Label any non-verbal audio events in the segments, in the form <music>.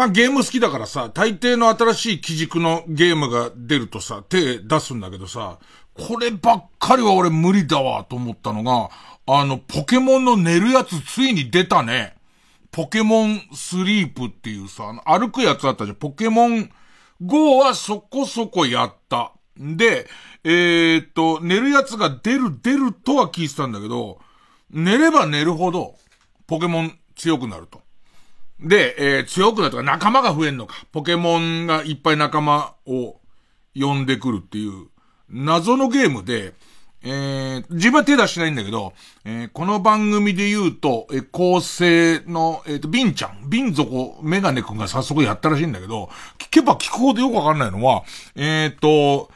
まあゲーム好きだからさ、大抵の新しい基軸のゲームが出るとさ、手出すんだけどさ、こればっかりは俺無理だわと思ったのが、あの、ポケモンの寝るやつついに出たね。ポケモンスリープっていうさ、歩くやつあったじゃん。ポケモン GO はそこそこやった。で、えー、っと、寝るやつが出る出るとは聞いてたんだけど、寝れば寝るほど、ポケモン強くなると。で、えー、強くなるとか仲間が増えんのか。ポケモンがいっぱい仲間を呼んでくるっていう、謎のゲームで、えー、自分は手出してないんだけど、えー、この番組で言うと、えー、構成の、えっ、ー、と、ビンちゃん、ビン族メガネくんが早速やったらしいんだけど、聞けば聞くほどよくわかんないのは、えっ、ー、と、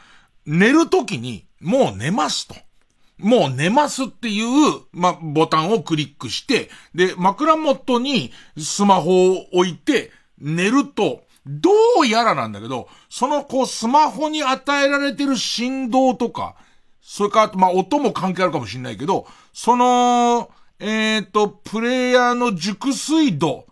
寝るときに、もう寝ますと。もう寝ますっていう、まボタンをクリックして、で、枕元にスマホを置いて、寝ると、どうやらなんだけど、そのこうスマホに与えられてる振動とか、それから、まあ、音も関係あるかもしれないけど、その、えっ、ー、と、プレイヤーの熟睡度、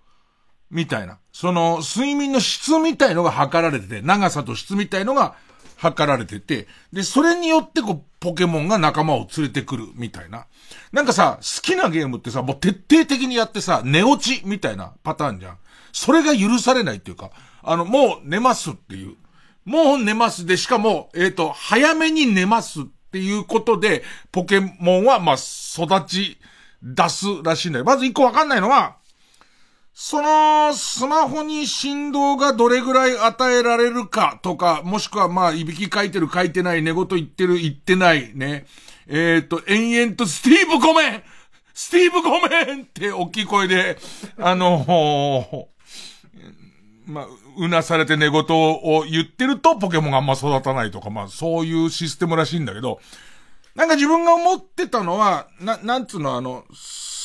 みたいな。その、睡眠の質みたいのが測られてて、長さと質みたいのが測られてて、で、それによってこう、ポケモンが仲間を連れてくる、みたいな。なんかさ、好きなゲームってさ、もう徹底的にやってさ、寝落ち、みたいなパターンじゃん。それが許されないっていうか、あの、もう寝ますっていう。もう寝ますで、しかも、えっ、ー、と、早めに寝ますっていうことで、ポケモンは、まあ、育ち出すらしいんだよ。まず一個わかんないのは、その、スマホに振動がどれぐらい与えられるかとか、もしくはまあ、いびき書いてる書いてない、寝言言ってる言ってない、ね。えっ、ー、と、延々と、スティーブごめんスティーブごめんって大きい声で、あのまあ、うなされて寝言を言ってるとポケモンがあんま育たないとか、まあそういうシステムらしいんだけど、なんか自分が思ってたのは、な、なんつうのあの、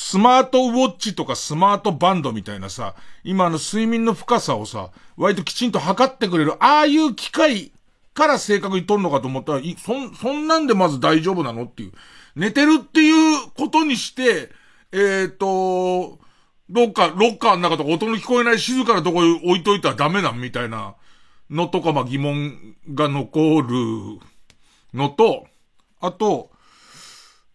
スマートウォッチとかスマートバンドみたいなさ、今の睡眠の深さをさ、割ときちんと測ってくれる、ああいう機械から正確に取るのかと思ったら、そん、そんなんでまず大丈夫なのっていう。寝てるっていうことにして、えっ、ー、と、どっか、ロッカーの中とか音の聞こえない静かなとこに置いといたらダメなんみたいなのとか、まあ疑問が残るのと、あと、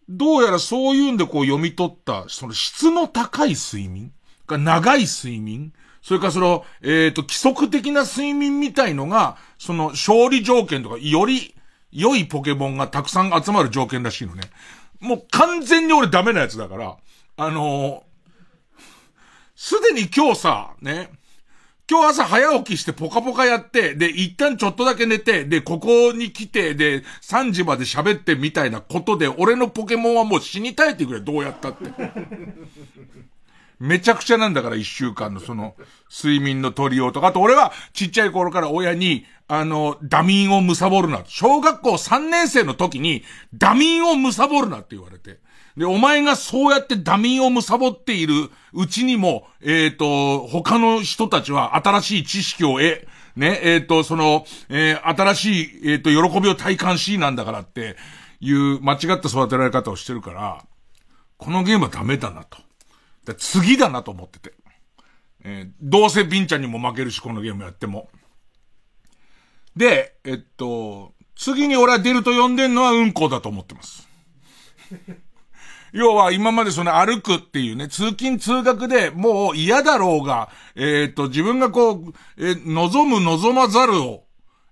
どうやらそういうんでこう読み取った、その質の高い睡眠？が長い睡眠？それからその、えっ、ー、と、規則的な睡眠みたいのが、その勝利条件とか、より良いポケモンがたくさん集まる条件らしいのね。もう完全に俺ダメなやつだから、あのすでに今日さ、ね、今日朝早起きしてポカポカやって、で、一旦ちょっとだけ寝て、で、ここに来て、で、3時まで喋ってみたいなことで、俺のポケモンはもう死にたいってくれ、どうやったって。めちゃくちゃなんだから、一週間のその、睡眠の取りようとか、あと俺はちっちゃい頃から親に、あの、ダミンを貪るな。小学校3年生の時に、ダミンを貪るなって言われて。で、お前がそうやってダミーを貪っているうちにも、えっ、ー、と、他の人たちは新しい知識を得、ね、えっ、ー、と、その、えー、新しい、えっ、と、喜びを体感しなんだからっていう間違った育てられ方をしてるから、このゲームはダメだなと。次だなと思ってて。えー、どうせビンちゃんにも負けるし、このゲームやっても。で、えっと、次に俺は出ると呼んでんのはうんこだと思ってます。要は今までその歩くっていうね、通勤通学でもう嫌だろうが、えっ、ー、と、自分がこう、えー、望む望まざるを、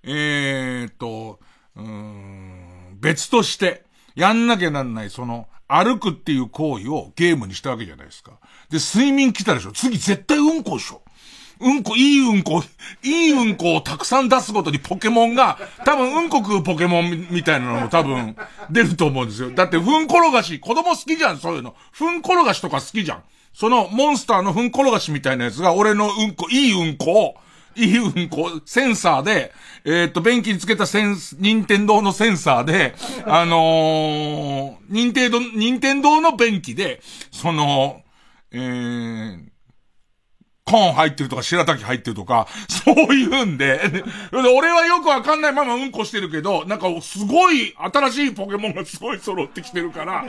えっ、ー、と、うん、別として、やんなきゃなんない、その、歩くっていう行為をゲームにしたわけじゃないですか。で、睡眠来たでしょ次絶対うんこでしょうんこ、いいうんこ、いいうんこをたくさん出すごとにポケモンが、多分うんこ食うポケモンみたいなのも多分出ると思うんですよ。だって、ふん転がし、子供好きじゃん、そういうの。ふん転がしとか好きじゃん。そのモンスターのふん転がしみたいなやつが、俺のうんこ、いいうんこを、いいうんこ、センサーで、えー、っと、便器につけたセンス、任天堂のセンサーで、あのー、任天堂、任天堂の便器で、その、えー、コーン入ってるとか、白滝入ってるとか、<laughs> そういうんで、俺はよくわかんないままうんこしてるけど、なんかすごい新しいポケモンがすごい揃ってきてるから、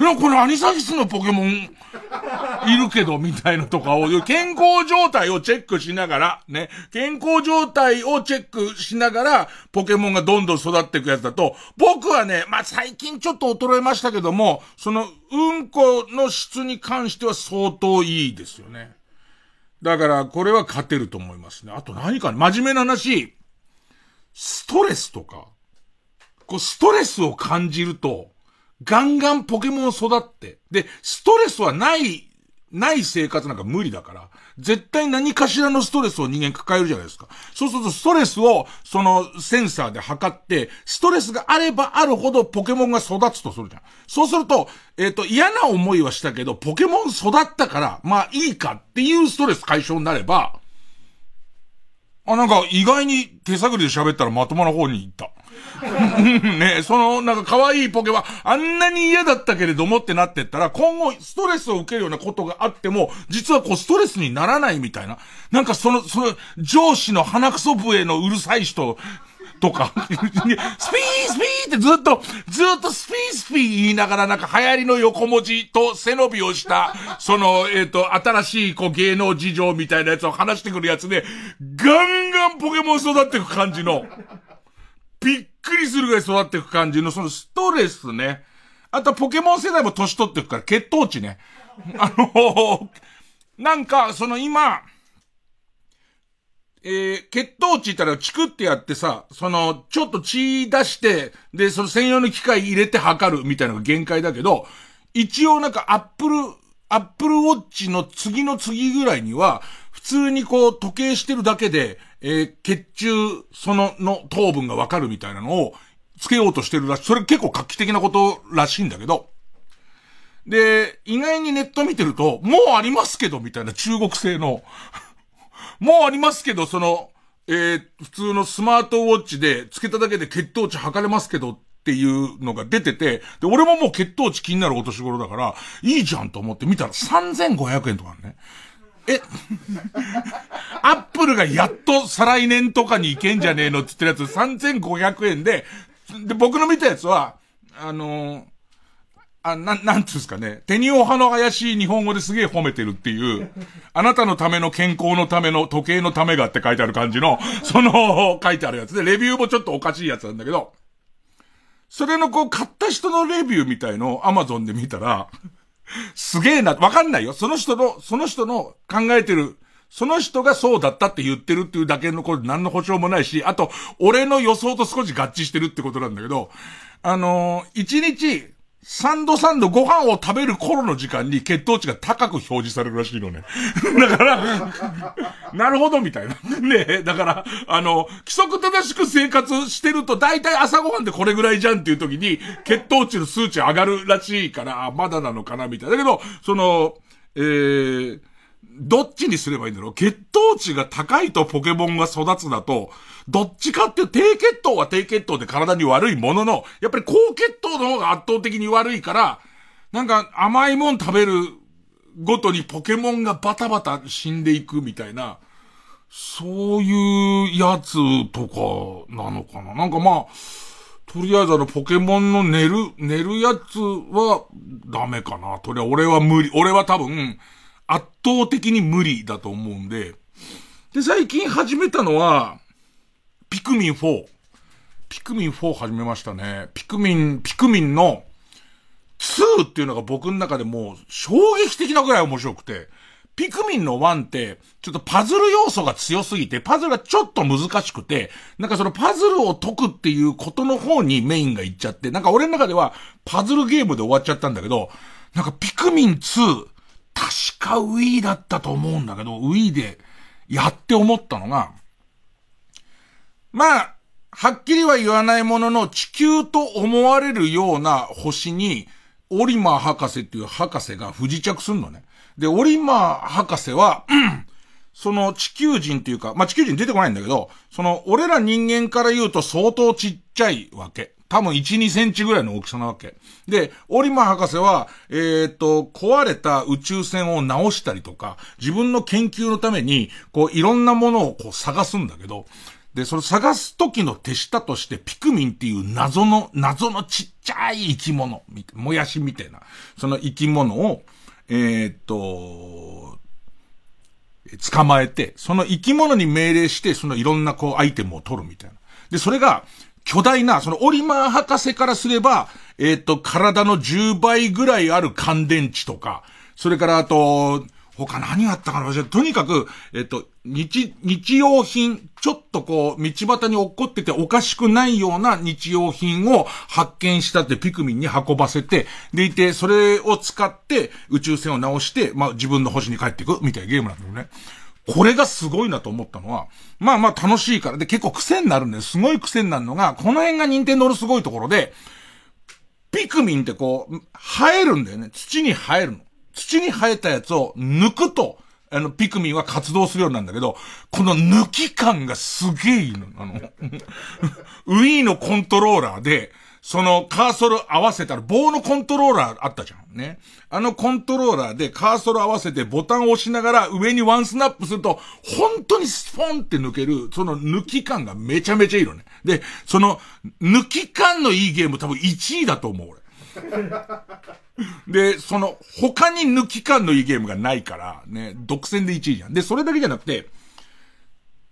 いや、これアニサキスのポケモン、いるけど、みたいなとかを、健康状態をチェックしながら、ね、健康状態をチェックしながら、ポケモンがどんどん育っていくやつだと、僕はね、まあ、最近ちょっと衰えましたけども、その、うんこの質に関しては相当いいですよね。だから、これは勝てると思いますね。あと何かね、真面目な話、ストレスとか、こう、ストレスを感じると、ガンガンポケモン育って、で、ストレスはない、ない生活なんか無理だから、絶対何かしらのストレスを人間抱えるじゃないですか。そうするとストレスをそのセンサーで測って、ストレスがあればあるほどポケモンが育つとするじゃん。そうすると、えっ、ー、と、嫌な思いはしたけど、ポケモン育ったから、まあいいかっていうストレス解消になれば、あ、なんか意外に手探りで喋ったらまともな方に行った。<laughs> ねその、なんか可愛いポケは、あんなに嫌だったけれどもってなってったら、今後ストレスを受けるようなことがあっても、実はこうストレスにならないみたいな。なんかその、その、上司の鼻くそ笛のうるさい人、とか、<laughs> スピースピーってずっと、ずっとスピースピー言いながらなんか流行りの横文字と背伸びをした、その、えっ、と、新しいこう芸能事情みたいなやつを話してくるやつで、ガンガンポケモン育っていく感じの、びっくりするぐらい育っていく感じの、そのストレスね。あとポケモン世代も年取っていくから、血糖値ね。あのなんか、その今、えー、血糖値言ったらチクってやってさ、その、ちょっと血出して、で、その専用の機械入れて測るみたいなのが限界だけど、一応なんかアップル、アップルウォッチの次の次ぐらいには、普通にこう時計してるだけで、えー、血中、その、の糖分がわかるみたいなのをつけようとしてるらしい。それ結構画期的なことらしいんだけど。で、意外にネット見てると、もうありますけど、みたいな中国製の <laughs> もうありますけど、その、えー、普通のスマートウォッチで、つけただけで血糖値測れますけどっていうのが出てて、で、俺ももう血糖値気になるお年頃だから、いいじゃんと思って見たら3500円とかね。え、アップルがやっと再来年とかに行けんじゃねえのって言ってるやつ3500円で、で、僕の見たやつは、あのー、あ、な、なんつうんすかね。手にお派の怪しい日本語ですげえ褒めてるっていう、あなたのための健康のための時計のためがって書いてある感じの、その、書いてあるやつで、レビューもちょっとおかしいやつなんだけど、それのこう、買った人のレビューみたいのをアマゾンで見たら、すげえな、わかんないよ。その人の、その人の考えてる、その人がそうだったって言ってるっていうだけのこと何の保証もないし、あと、俺の予想と少し合致してるってことなんだけど、あのー、一日、サンドサンドご飯を食べる頃の時間に血糖値が高く表示されるらしいのね。<laughs> だから、なるほどみたいな。ねだから、あの、規則正しく生活してると大体朝ごはんでこれぐらいじゃんっていう時に血糖値の数値上がるらしいから、まだなのかなみたいな。だけど、その、えー、どっちにすればいいんだろう血糖値が高いとポケモンが育つだと、どっちかっていう低血糖は低血糖で体に悪いものの、やっぱり高血糖の方が圧倒的に悪いから、なんか甘いもん食べるごとにポケモンがバタバタ死んでいくみたいな、そういうやつとかなのかな。なんかまあ、とりあえずあのポケモンの寝る、寝るやつはダメかな。とりあえず俺は無理。俺は多分圧倒的に無理だと思うんで。で、最近始めたのは、ピクミン4。ピクミン4始めましたね。ピクミン、ピクミンの2っていうのが僕の中でもう衝撃的なぐらい面白くて、ピクミンの1って、ちょっとパズル要素が強すぎて、パズルがちょっと難しくて、なんかそのパズルを解くっていうことの方にメインがいっちゃって、なんか俺の中ではパズルゲームで終わっちゃったんだけど、なんかピクミン2、確か Wii だったと思うんだけど、Wii でやって思ったのが、まあ、はっきりは言わないものの地球と思われるような星に、オリマー博士っていう博士が不時着すんのね。で、オリマー博士は、<clears throat> その地球人っていうか、まあ、地球人出てこないんだけど、その、俺ら人間から言うと相当ちっちゃいわけ。多分1、2センチぐらいの大きさなわけ。で、オリマー博士は、えー、っと、壊れた宇宙船を直したりとか、自分の研究のために、こう、いろんなものをこう探すんだけど、で、それ探す時の手下としてピクミンっていう謎の、謎のちっちゃい生き物、もやしみたいな、その生き物を、えー、っと、捕まえて、その生き物に命令して、そのいろんなこうアイテムを取るみたいな。で、それが、巨大な、そのオリマー博士からすれば、えっ、と、体の10倍ぐらいある乾電池とか、それからあと、他何があったかな？とにかく、えっ、と、日、日用品、ちょっとこう、道端に落っこってておかしくないような日用品を発見したってピクミンに運ばせて、でいて、それを使って宇宙船を直して、まあ自分の星に帰っていくみたいなゲームなんだよね。これがすごいなと思ったのは、まあまあ楽しいから、で結構癖になるんです。すごい癖になるのが、この辺が任天堂のすごいところで、ピクミンってこう、生えるんだよね。土に生えるの。土に生えたやつを抜くと、あの、ピクミンは活動するようなんだけど、この抜き感がすげえいいの。あの、<laughs> ウィーのコントローラーで、そのカーソル合わせたら棒のコントローラーあったじゃん。ね。あのコントローラーでカーソル合わせてボタンを押しながら上にワンスナップすると、本当にスポンって抜ける、その抜き感がめちゃめちゃいいのね。で、その抜き感のいいゲーム多分1位だと思う、俺。<laughs> で、その、他に抜き感のいいゲームがないから、ね、独占で1位じゃん。で、それだけじゃなくて、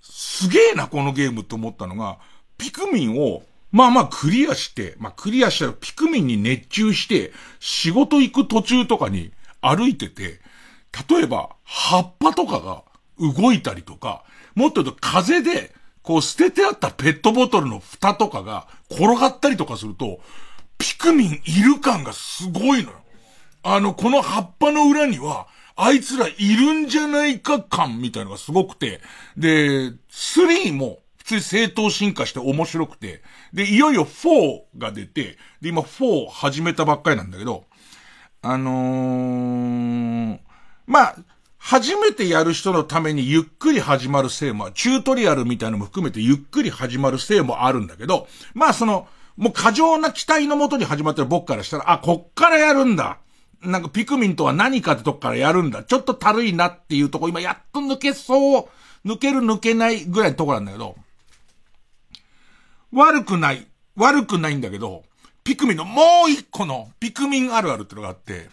すげえな、このゲームって思ったのが、ピクミンをまあまあクリアして、まあクリアしたらピクミンに熱中して、仕事行く途中とかに歩いてて、例えば葉っぱとかが動いたりとか、もっと言うと風で、こう捨ててあったペットボトルの蓋とかが転がったりとかすると、ピクミンいる感がすごいのよ。あの、この葉っぱの裏には、あいつらいるんじゃないか感みたいのがすごくて、で、3も普通に正当進化して面白くて、で、いよいよ4が出て、で、今4始めたばっかりなんだけど、あのー、まあ、初めてやる人のためにゆっくり始まるせいも、チュートリアルみたいなのも含めてゆっくり始まるせいもあるんだけど、まあその、もう過剰な期待のもとに始まってる僕からしたら、あ、こっからやるんだ。なんかピクミンとは何かってとこからやるんだ。ちょっとたるいなっていうとこ今やっと抜けそう、抜ける抜けないぐらいのとこなんだけど、悪くない。悪くないんだけど、ピクミンのもう一個のピクミンあるあるってのがあって、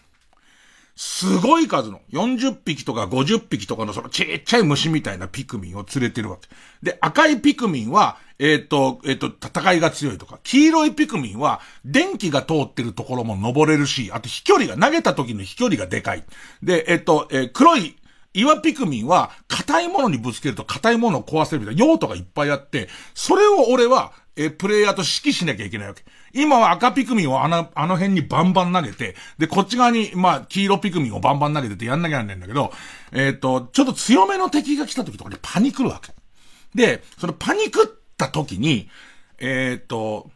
すごい数の、40匹とか50匹とかのそのちっちゃい虫みたいなピクミンを連れてるわけ。で、赤いピクミンは、えっ、ー、と、えっ、ー、と、戦いが強いとか、黄色いピクミンは、電気が通ってるところも登れるし、あと飛距離が、投げた時の飛距離がでかい。で、えっ、ー、と、え黒い岩ピクミンは、硬いものにぶつけると硬いものを壊せるみたいな用途がいっぱいあって、それを俺は、え、プレイヤーと指揮しなきゃいけないわけ。今は赤ピクミンをあの、あの辺にバンバン投げて、で、こっち側に、まあ、黄色ピクミンをバンバン投げててやんなきゃなんないんだけど、えっ、ー、と、ちょっと強めの敵が来た時とかにパニクるわけ。で、そのパニクった時に、えっ、ー、と、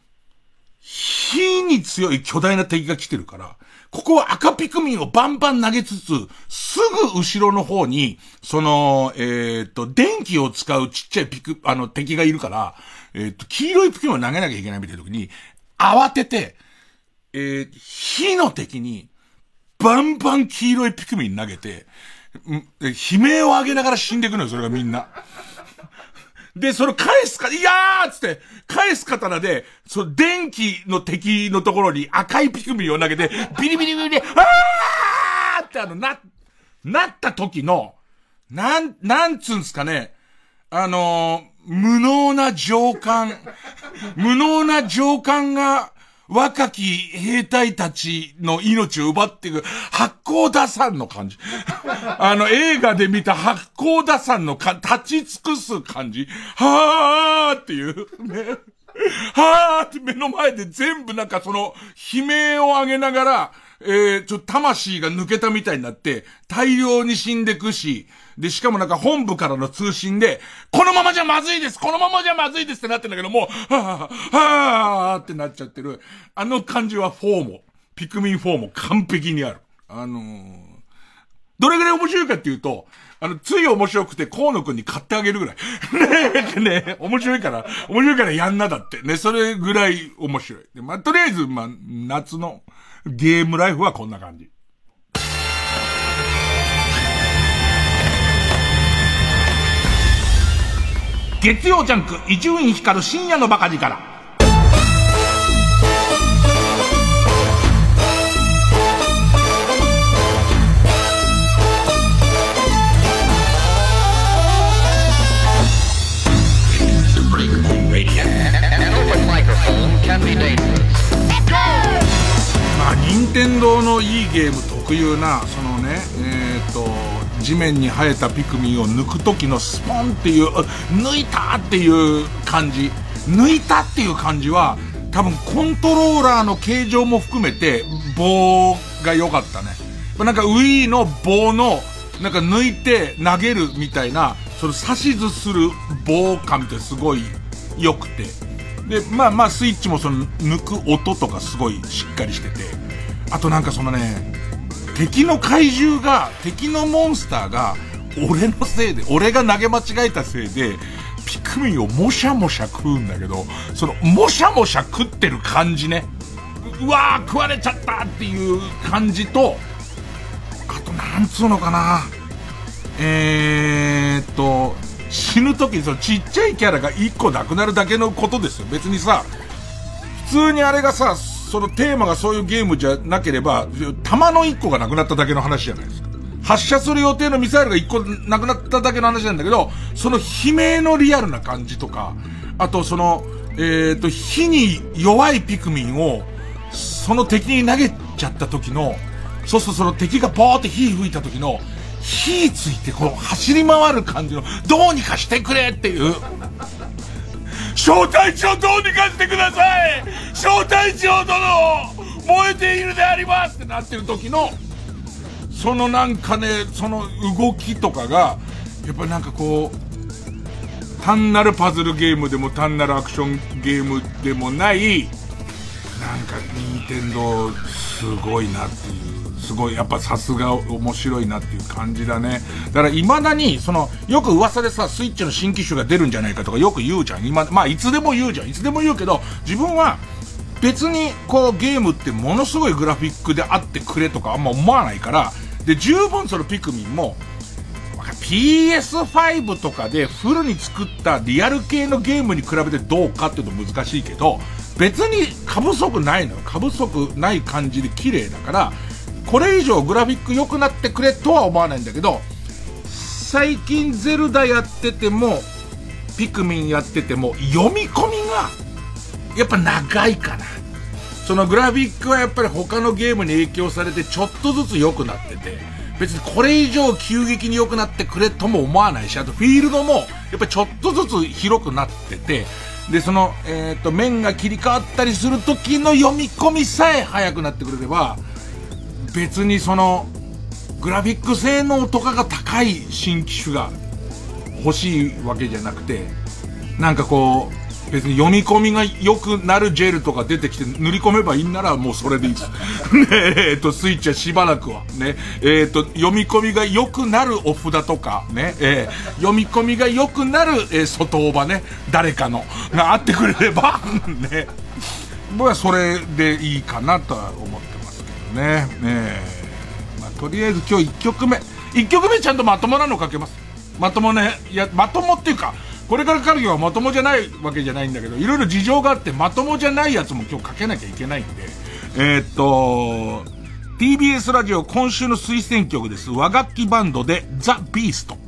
火に強い巨大な敵が来てるから、ここは赤ピクミンをバンバン投げつつ、すぐ後ろの方に、その、えっ、ー、と、電気を使うちっちゃいピク、あの、敵がいるから、えっ、と、黄色いピクミンを投げなきゃいけないみたいな時に、慌てて、えー、火の敵に、バンバン黄色いピクミン投げて、悲鳴を上げながら死んでいくのよ、それがみんな。<laughs> で、それ返すか、いやーつって、返す刀で、その電気の敵のところに赤いピクミンを投げて、ビリビリビリ、あーってあの、な、なった時の、なん、なんつうんすかね、あのー、無能な上官、無能な上官が、若き兵隊たちの命を奪っていく八甲田山の感じ。<laughs> あの映画で見た八甲田山のか立ち尽くす感じ。はーっていう。ね。はーって目の前で全部なんかその悲鳴を上げながら、えー、ちょっと魂が抜けたみたいになって、大量に死んでくし、で、しかもなんか本部からの通信で、このままじゃまずいですこのままじゃまずいですってなってんだけども、はぁ、はぁってなっちゃってる。あの感じは4も、ピクミン4も完璧にある。あのー、どれぐらい面白いかっていうと、あの、つい面白くて河野くんに買ってあげるぐらい。ねね面白いから、面白いからやんなだって。ね、それぐらい面白い。で、まあ、とりあえず、まあ、夏のゲームライフはこんな感じ。月曜ジャンク、伊集院光る深夜のバカ力。まあ、任天堂のいいゲーム特有な、そのね、えっ、ー、と、地面に生えたピクミンを抜く時のスポンっていう、抜いたっていう感じ。抜いたっていう感じは、多分コントローラーの形状も含めて、棒が良かったね。なんか Wii の棒の、なんか抜いて投げるみたいな、その指図する棒感ってすごい良くて。で、まあまあスイッチもその抜く音とかすごいしっかりしてて、あとなんかそのね、敵の怪獣が、敵のモンスターが、俺のせいで、俺が投げ間違えたせいで、ピクミンをもしゃもしゃ食うんだけど、その、もしゃもしゃ食ってる感じね。うわー食われちゃったっていう感じと、あとなんつうのかな。えーっと、死ぬ時にそのちっちゃいキャラが1個なくなるだけのことですよ。別にさ、普通にあれがさ、そのテーマがそういうゲームじゃなければ、弾の1個がなくなっただけの話じゃないですか。発射する予定のミサイルが1個なくなっただけの話なんだけど、その悲鳴のリアルな感じとか、あとその、えっ、ー、と、火に弱いピクミンを、その敵に投げちゃった時の、そうするとその敵がポーって火吹いた時の、火ついてこう走り回る感じの、どうにかしてくれっていう。招待長どうにかしてください招待長殿燃えているでありますってなってる時の、そのなんかね、その動きとかが、やっぱりなんかこう、単なるパズルゲームでも単なるアクションゲームでもない、なんか、ニンテンドーすごいなっていう。すごい、やっぱさすが面白いなっていう感じだね。だから未だに、その、よく噂でさ、スイッチの新機種が出るんじゃないかとかよく言うじゃん。今、まあいつでも言うじゃん。いつでも言うけど、自分は、別に、こう、ゲームってものすごいグラフィックであってくれとかあんま思わないから、で、十分そのピクミンも、PS5 とかでフルに作ったリアル系のゲームに比べてどうかっていうと難しいけど、別に過不足ないのよ。過不足ない感じで綺麗だから、これ以上グラフィック良くなってくれとは思わないんだけど、最近ゼルダやってても、ピクミンやってても、読み込みが、やっぱ長いかな。そのグラフィックはやっぱり他のゲームに影響されてちょっとずつ良くなってて、別にこれ以上急激に良くなってくれとも思わないし、あとフィールドもやっぱちょっとずつ広くなってて、で、その、えっ、ー、と、面が切り替わったりする時の読み込みさえ早くなってくれれば、別にその、グラフィック性能とかが高い新機種が欲しいわけじゃなくて、なんかこう、別に読み込みが良くなるジェルとか出てきて塗り込めばいいんならもうそれでいいです。<laughs> ねえ、っと、スイッチはしばらくは。ね。えっと、読み込みが良くなるお札とか、ね。えー、読み込みが良くなる、えー、外オバね。誰かの、があってくれれば、<laughs> ね。僕はそれでいいかなとは思ってね。ねまあ、とりあえず今日1曲目。1曲目ちゃんとまともなのかけます。まともね、いや、まともっていうか、これからかるよはまともじゃないわけじゃないんだけど、いろいろ事情があってまともじゃないやつも今日かけなきゃいけないんで、えー、っと、TBS ラジオ今週の推薦曲です。和楽器バンドでザ・ビースト。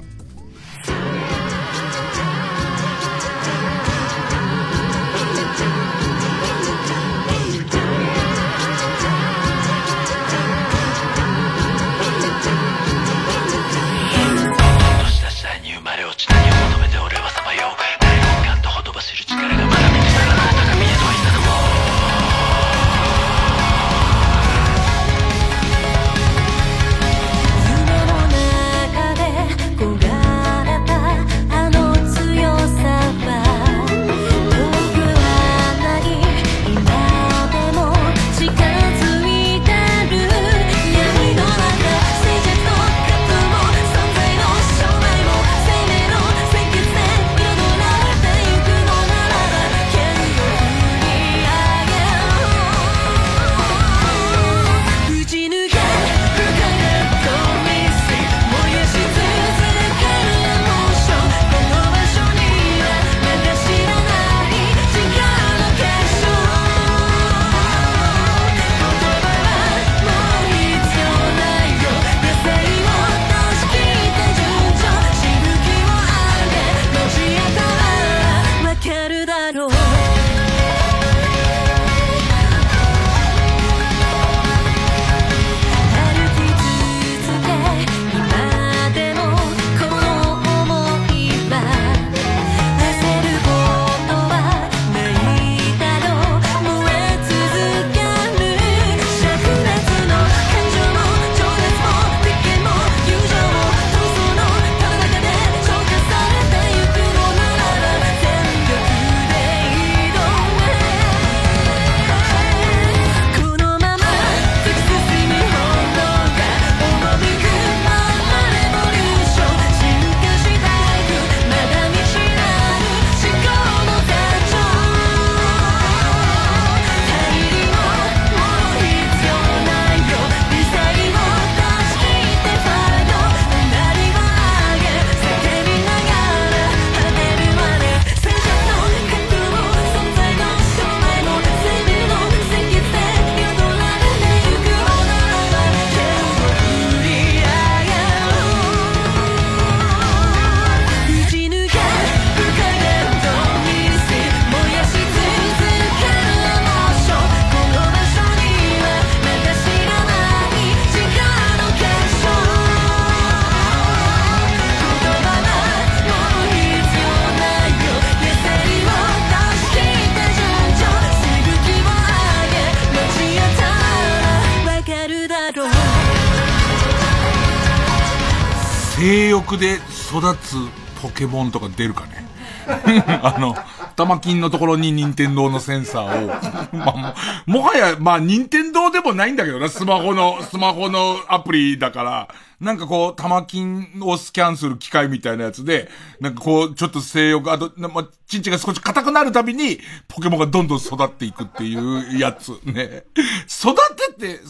ケボンとか出るかね。<laughs> あの、玉金のところに任天堂のセンサーを、<laughs> まあ、もはや、まあ、任天堂でもないんだけどな、スマホの、スマホのアプリだから、なんかこう、玉金をスキャンする機械みたいなやつで、なんかこう、ちょっと性欲、あと、ま、チンチが少し硬くなるたびに、ポケモンがどんどん育っていくっていうやつ、<laughs> ね。育てて、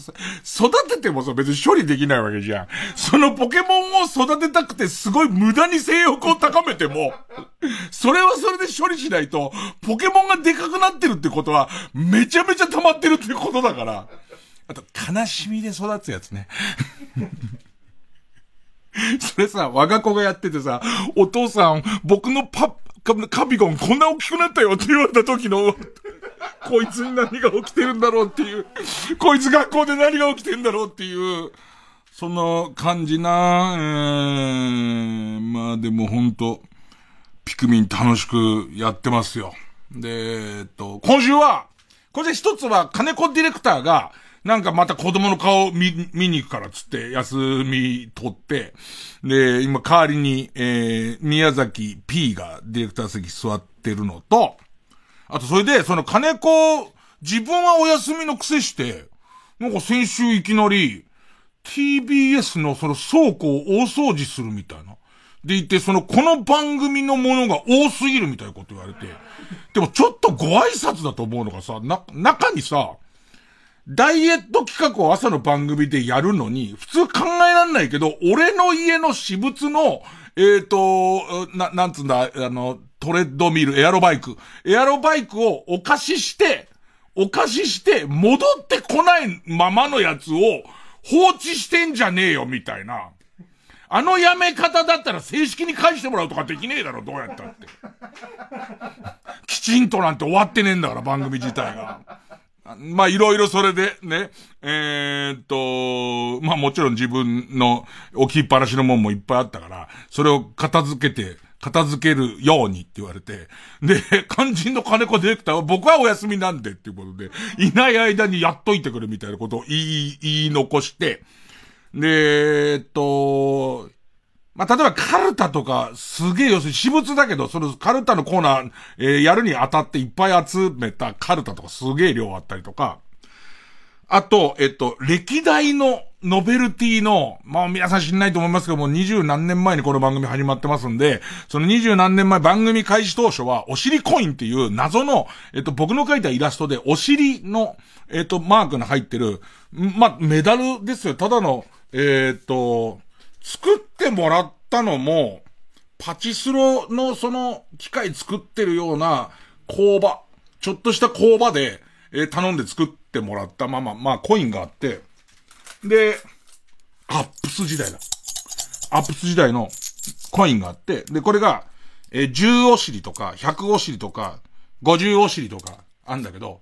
育ててもさ、別に処理できないわけじゃん。そのポケモンを育てたくて、すごい無駄に性欲を高めても、それはそれで処理しないと、ポケモンがでかくなってるってことは、めちゃめちゃ溜まってるってことだから。あと、悲しみで育つやつね。<laughs> <laughs> それさ、我が子がやっててさ、お父さん、僕のパッ、カビゴンこんな大きくなったよって言われた時の、<laughs> こいつに何が起きてるんだろうっていう、こいつ学校で何が起きてんだろうっていう、その感じな、えー、まあでもほんと、ピクミン楽しくやってますよ。で、えっと、今週は、これで一つは金子ディレクターが、なんかまた子供の顔見、見に行くからつって休み取って、で、今代わりに、えー、宮崎 P がディレクター席座ってるのと、あとそれで、その金子、自分はお休みの癖して、なんか先週いきなり、TBS のその倉庫を大掃除するみたいな。でいて、その、この番組のものが多すぎるみたいなこと言われて。でもちょっとご挨拶だと思うのがさ、な、中にさ、ダイエット企画を朝の番組でやるのに、普通考えらんないけど、俺の家の私物の、えっ、ー、と、な、なんつんだ、あの、トレッドミル、エアロバイク。エアロバイクをお貸しして、お貸しして、戻ってこないままのやつを放置してんじゃねえよ、みたいな。あのやめ方だったら正式に返してもらうとかできねえだろ、どうやったって。きちんとなんて終わってねえんだから、番組自体が。まあ、いろいろそれで、ね、えー、っと、まあもちろん自分の置きっぱなしのもんもいっぱいあったから、それを片付けて、片付けるようにって言われて、で、<laughs> 肝心の金子ディレクターは僕はお休みなんでっていうことで、いない間にやっといてくれみたいなことを言い、言い残して、で、えっと、まあ、例えばカルタとか、すげえ要するに私物だけど、そのカルタのコーナー、えー、やるにあたっていっぱい集めたカルタとかすげえ量あったりとか、あと、えっと、歴代のノベルティの、まあ皆さん知んないと思いますけども、二十何年前にこの番組始まってますんで、その二十何年前番組開始当初は、お尻コインっていう謎の、えっと、僕の描いたイラストで、お尻の、えっと、マークの入ってる、まあ、メダルですよ。ただの、えっと、作ってもらったのも、パチスロのその機械作ってるような工場、ちょっとした工場で、えー、頼んで作ってもらったまま、まあコインがあって、で、アップス時代だ。アップス時代のコインがあって、で、これが、えー、10お尻とか、100お尻とか、50お尻とか、あんだけど、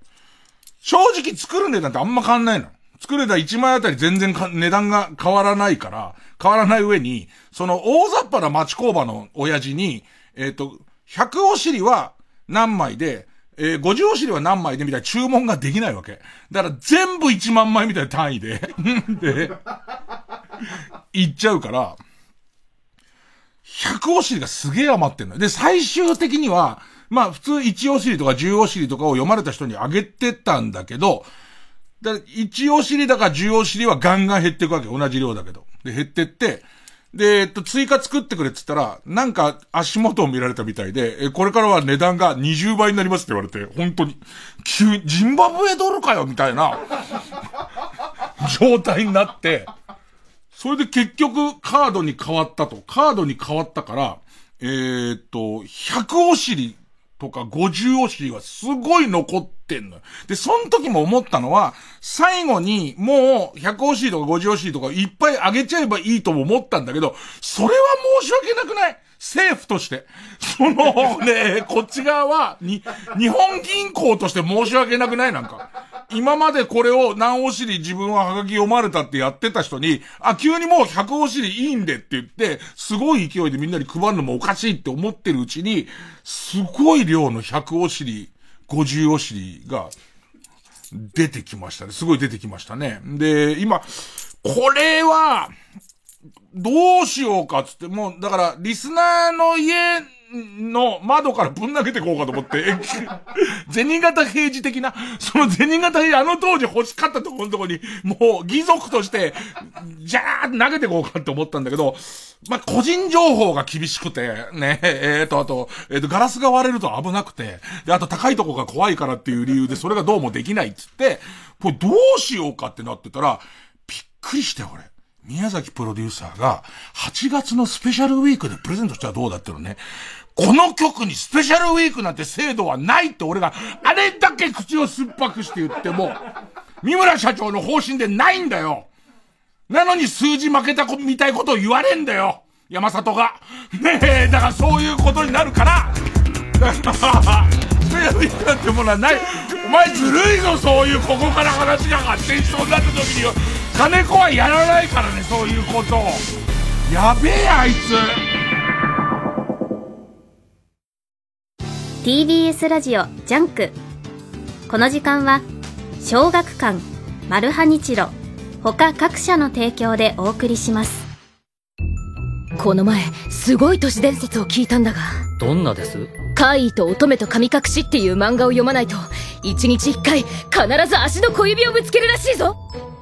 正直作る値段ってあんま変わんないの。作れた1枚あたり全然値段が変わらないから、変わらない上に、その大雑把な町工場の親父に、えっ、ー、と、100お尻は何枚で、えー、50お尻は何枚でみたいな注文ができないわけ。だから全部1万枚みたいな単位で <laughs> で、いっちゃうから、100お尻がすげえ余ってんの。で、最終的には、まあ普通1お尻とか10お尻とかを読まれた人にあげてたんだけど、だ1お尻だか10お尻はガンガン減っていくわけ。同じ量だけど。で、減ってって、で、えっと、追加作ってくれって言ったら、なんか足元を見られたみたいで、え、これからは値段が20倍になりますって言われて、本当に、急、ジンバブエドルかよみたいな、<laughs> 状態になって、それで結局カードに変わったと。カードに変わったから、えー、っと、100お尻とか50押しはすごい残ってんのよ。で、その時も思ったのは、最後にもう100押しとか50押しとかいっぱい上げちゃえばいいとも思ったんだけど、それは申し訳なくない？政府として。そのね、こっち側は、に、日本銀行として申し訳なくない？なんか。今までこれを何お尻自分はハガキ読まれたってやってた人に、あ、急にもう100お尻いいんでって言って、すごい勢いでみんなに配るのもおかしいって思ってるうちに、すごい量の100お尻、50お尻が出てきましたね。すごい出てきましたね。で、今、これは、どうしようかっつって、もう、だから、リスナーの家の窓からぶん投げてこうかと思って、<laughs> 銭形平次的な、その銭形平次、あの当時欲しかったところのところに、もう義足として、じゃーって投げてこうかって思ったんだけど、まあ、個人情報が厳しくて、ね、えーと、あと、えっ、ー、と、ガラスが割れると危なくて、で、あと高いとこが怖いからっていう理由で、それがどうもできないっつって、これどうしようかってなってたら、びっくりして、俺。宮崎プロデューサーが、8月のスペシャルウィークでプレゼントしたらどうだってのね。この曲にスペシャルウィークなんて制度はないって俺が、あれだけ口を酸っぱくして言っても、三村社長の方針でないんだよなのに数字負けたみたいことを言われんだよ山里が。ねえ、だからそういうことになるから、だから、スペシャルウィークなんてものはない。お前ずるいぞ、そういうここから話が発展しそうになった時によ。金子はやらないからね、そういうことやべえ、あいつ。TBS ラジオジャンク。この時間は小学館マルハニチロ他各社の提供でお送りします。この前すごい都市伝説を聞いたんだが。どんなです？怪異と乙女と神隠しっていう漫画を読まないと一日一回必ず足の小指をぶつけるらしいぞ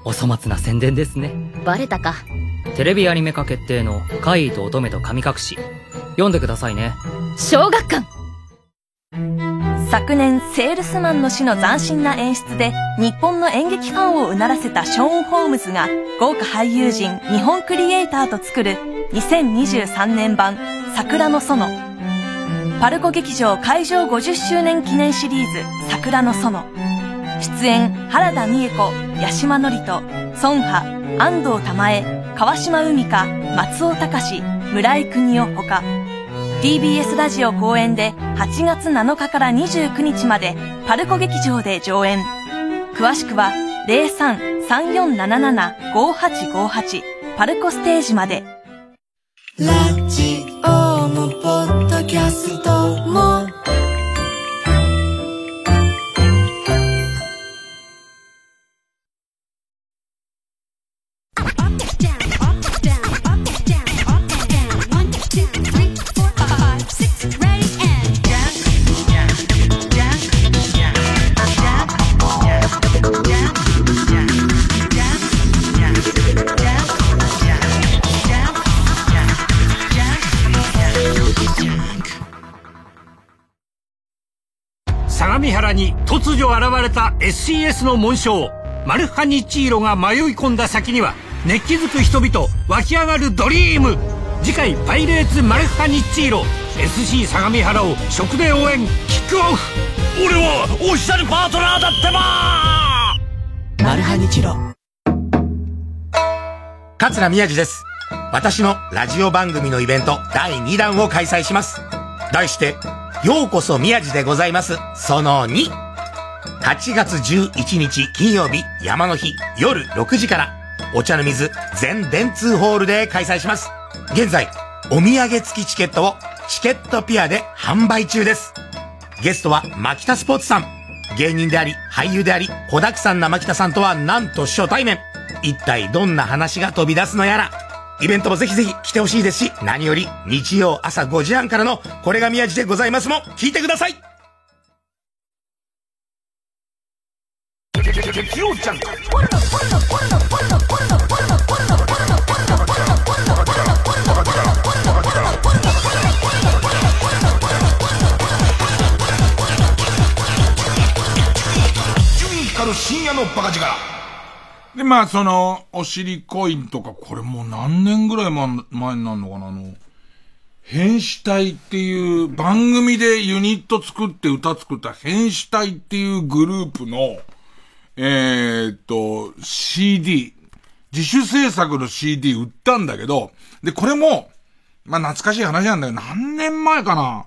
お粗末な宣伝ですね。バレたか。テレビアニメ化決定の怪異と乙女と神隠し。読んでくださいね。小学館。昨年セールスマンの死の斬新な演出で日本の演劇ファンをうならせたショーン・ホームズが豪華俳優陣日本クリエイターと作る2023年版桜の園。パルコ劇場開場50周年記念シリーズ桜の園出演原田美恵子八島智人孫波安藤玉恵川島海香松尾隆村井邦夫ほか。TBS ラジオ公演で8月7日から29日までパルコ劇場で上演。詳しくは03-3477-5858パルコステージまで。ラジオもポッドキャストも如現れた SCS の紋章。マルハニチーロが迷い込んだ先には熱気づく人々湧き上がるドリーム。次回パイレーツマルハニチーロ。SC 相模原を食で応援キックオフ。俺はオフィシャルパートナーだってばマルハニチロ。桂宮治です。私のラジオ番組のイベント第2弾を開催します。題してようこそ宮治でございます。その2 8月11日金曜日山の日夜6時からお茶の水全電通ホールで開催します。現在、お土産付きチケットをチケットピアで販売中です。ゲストは牧田スポーツさん。芸人であり、俳優であり、子沢山な牧田さんとはなんと初対面。一体どんな話が飛び出すのやら。イベントもぜひぜひ来てほしいですし、何より日曜朝5時半からのこれが宮地でございますも聞いてくださいあ、その、お尻コインとか、これもう何年ぐらい前になるのかな、あの、変死体っていう番組でユニット作って歌作った変死体っていうグループの、えー、っと、CD、自主制作の CD 売ったんだけど、で、これも、まあ、懐かしい話なんだよ。何年前かな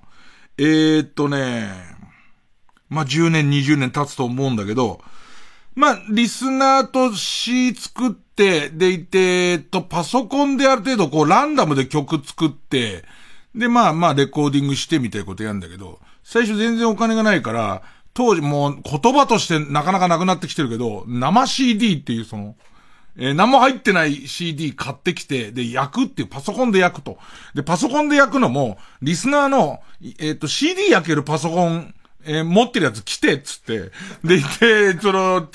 えー、っとね、まあ、10年、20年経つと思うんだけど、まあ、リスナーと詩作って、でいて、えっと、パソコンである程度こう、ランダムで曲作って、で、まあまあ、レコーディングしてみたいなことやるんだけど、最初全然お金がないから、当時もう言葉としてなかなかなくなってきてるけど、生 CD っていうその、えー、何も入ってない CD 買ってきて、で、焼くっていうパソコンで焼くと。で、パソコンで焼くのも、リスナーの、えっ、ー、と、CD 焼けるパソコン、えー、持ってるやつ来て、っつって。で、いて、その、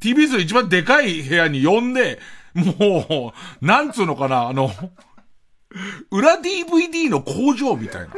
TBS の一番でかい部屋に呼んで、もう、なんつうのかな、あの、裏 DVD の工場みたいな。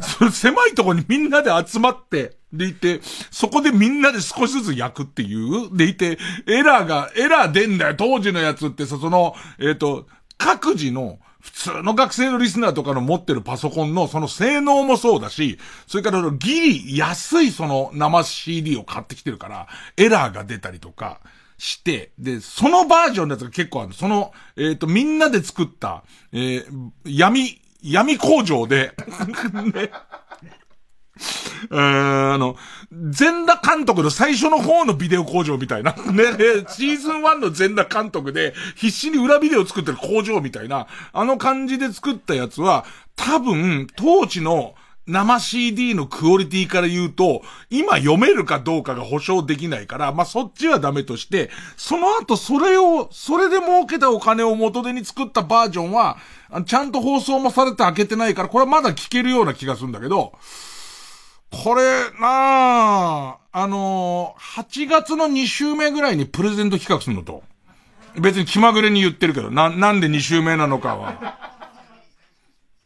それ狭いとこにみんなで集まって、でいて、そこでみんなで少しずつ焼くっていう。でいて、エラーが、エラー出んだよ、当時のやつってさ、その、えっ、ー、と、各自の、普通の学生のリスナーとかの持ってるパソコンのその性能もそうだし、それからギリ安いその生 CD を買ってきてるから、エラーが出たりとか、して、で、そのバージョンのやつが結構ある。その、えっ、ー、と、みんなで作った、えー、闇、闇工場でね、<laughs> <laughs> あの、全裸監督の最初の方のビデオ工場みたいな。<laughs> ね、シーズン1の全裸監督で必死に裏ビデオ作ってる工場みたいな、あの感じで作ったやつは、多分、当時の生 CD のクオリティから言うと、今読めるかどうかが保証できないから、まあ、そっちはダメとして、その後それを、それで儲けたお金を元手に作ったバージョンは、ちゃんと放送もされて開けてないから、これはまだ聞けるような気がするんだけど、これ、なあ、あのー、8月の2週目ぐらいにプレゼント企画するのと、別に気まぐれに言ってるけど、な、なんで2週目なのかは。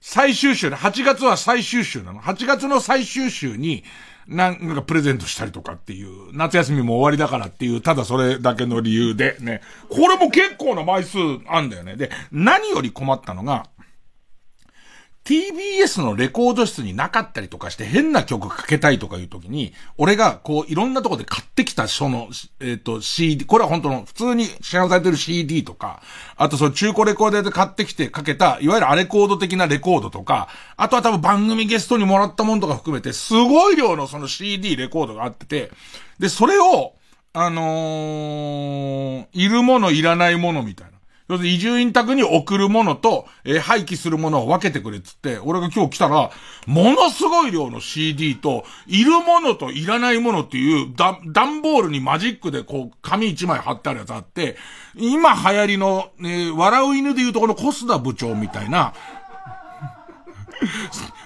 最終週で、8月は最終週なの。8月の最終週に、なんかプレゼントしたりとかっていう、夏休みも終わりだからっていう、ただそれだけの理由でね。これも結構な枚数あんだよね。で、何より困ったのが、TBS のレコード室になかったりとかして変な曲かけたいとかいう時に、俺がこういろんなとこで買ってきた書の、えっ、ー、と CD、これは本当の普通に市販されてる CD とか、あとその中古レコードで買ってきてかけた、いわゆるアレコード的なレコードとか、あとは多分番組ゲストにもらったものとか含めて、すごい量のその CD レコードがあってて、で、それを、あのー、いるものいらないものみたいな。要するに移住院宅に送るものと、えー、廃棄するものを分けてくれっつって、俺が今日来たら、ものすごい量の CD と、いるものといらないものっていう、だ、段ボールにマジックでこう、紙一枚貼ってあるやつあって、今流行りの、えー、笑う犬でいうとこのコスダ部長みたいな、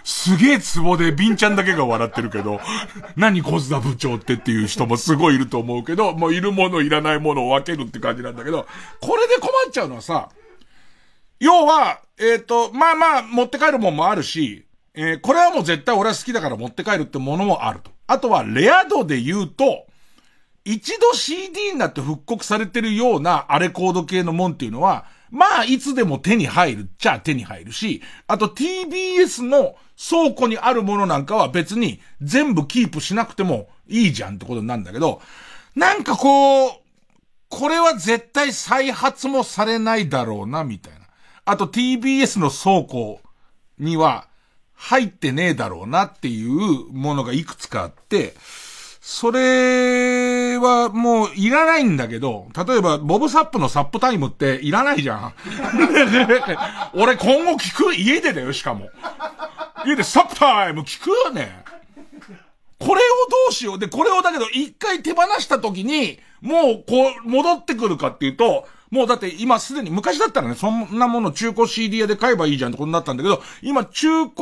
すげえツボでビンちゃんだけが笑ってるけど、<laughs> 何コスダ部長ってっていう人もすごいいると思うけど、もういるものいらないものを分けるって感じなんだけど、これで困っちゃうのはさ、要は、えっ、ー、と、まあまあ、持って帰るもんもあるし、えー、これはもう絶対俺は好きだから持って帰るってものもあると。あとは、レア度で言うと、一度 CD になって復刻されてるようなアレコード系のもんっていうのは、まあ、いつでも手に入るっちゃ手に入るし、あと TBS の倉庫にあるものなんかは別に全部キープしなくてもいいじゃんってことなんだけど、なんかこう、これは絶対再発もされないだろうな、みたいな。あと TBS の倉庫には入ってねえだろうなっていうものがいくつかあって、それはもういらないんだけど、例えば、ボブサップのサップタイムっていらないじゃん。<laughs> 俺今後聞く家でだよ、しかも。家でサップタイム聞くよね。これをどうしよう。で、これをだけど一回手放した時に、もうこう戻ってくるかっていうと、もうだって今すでに昔だったらね、そんなもの中古 CD 屋で買えばいいじゃんってことになったんだけど、今中古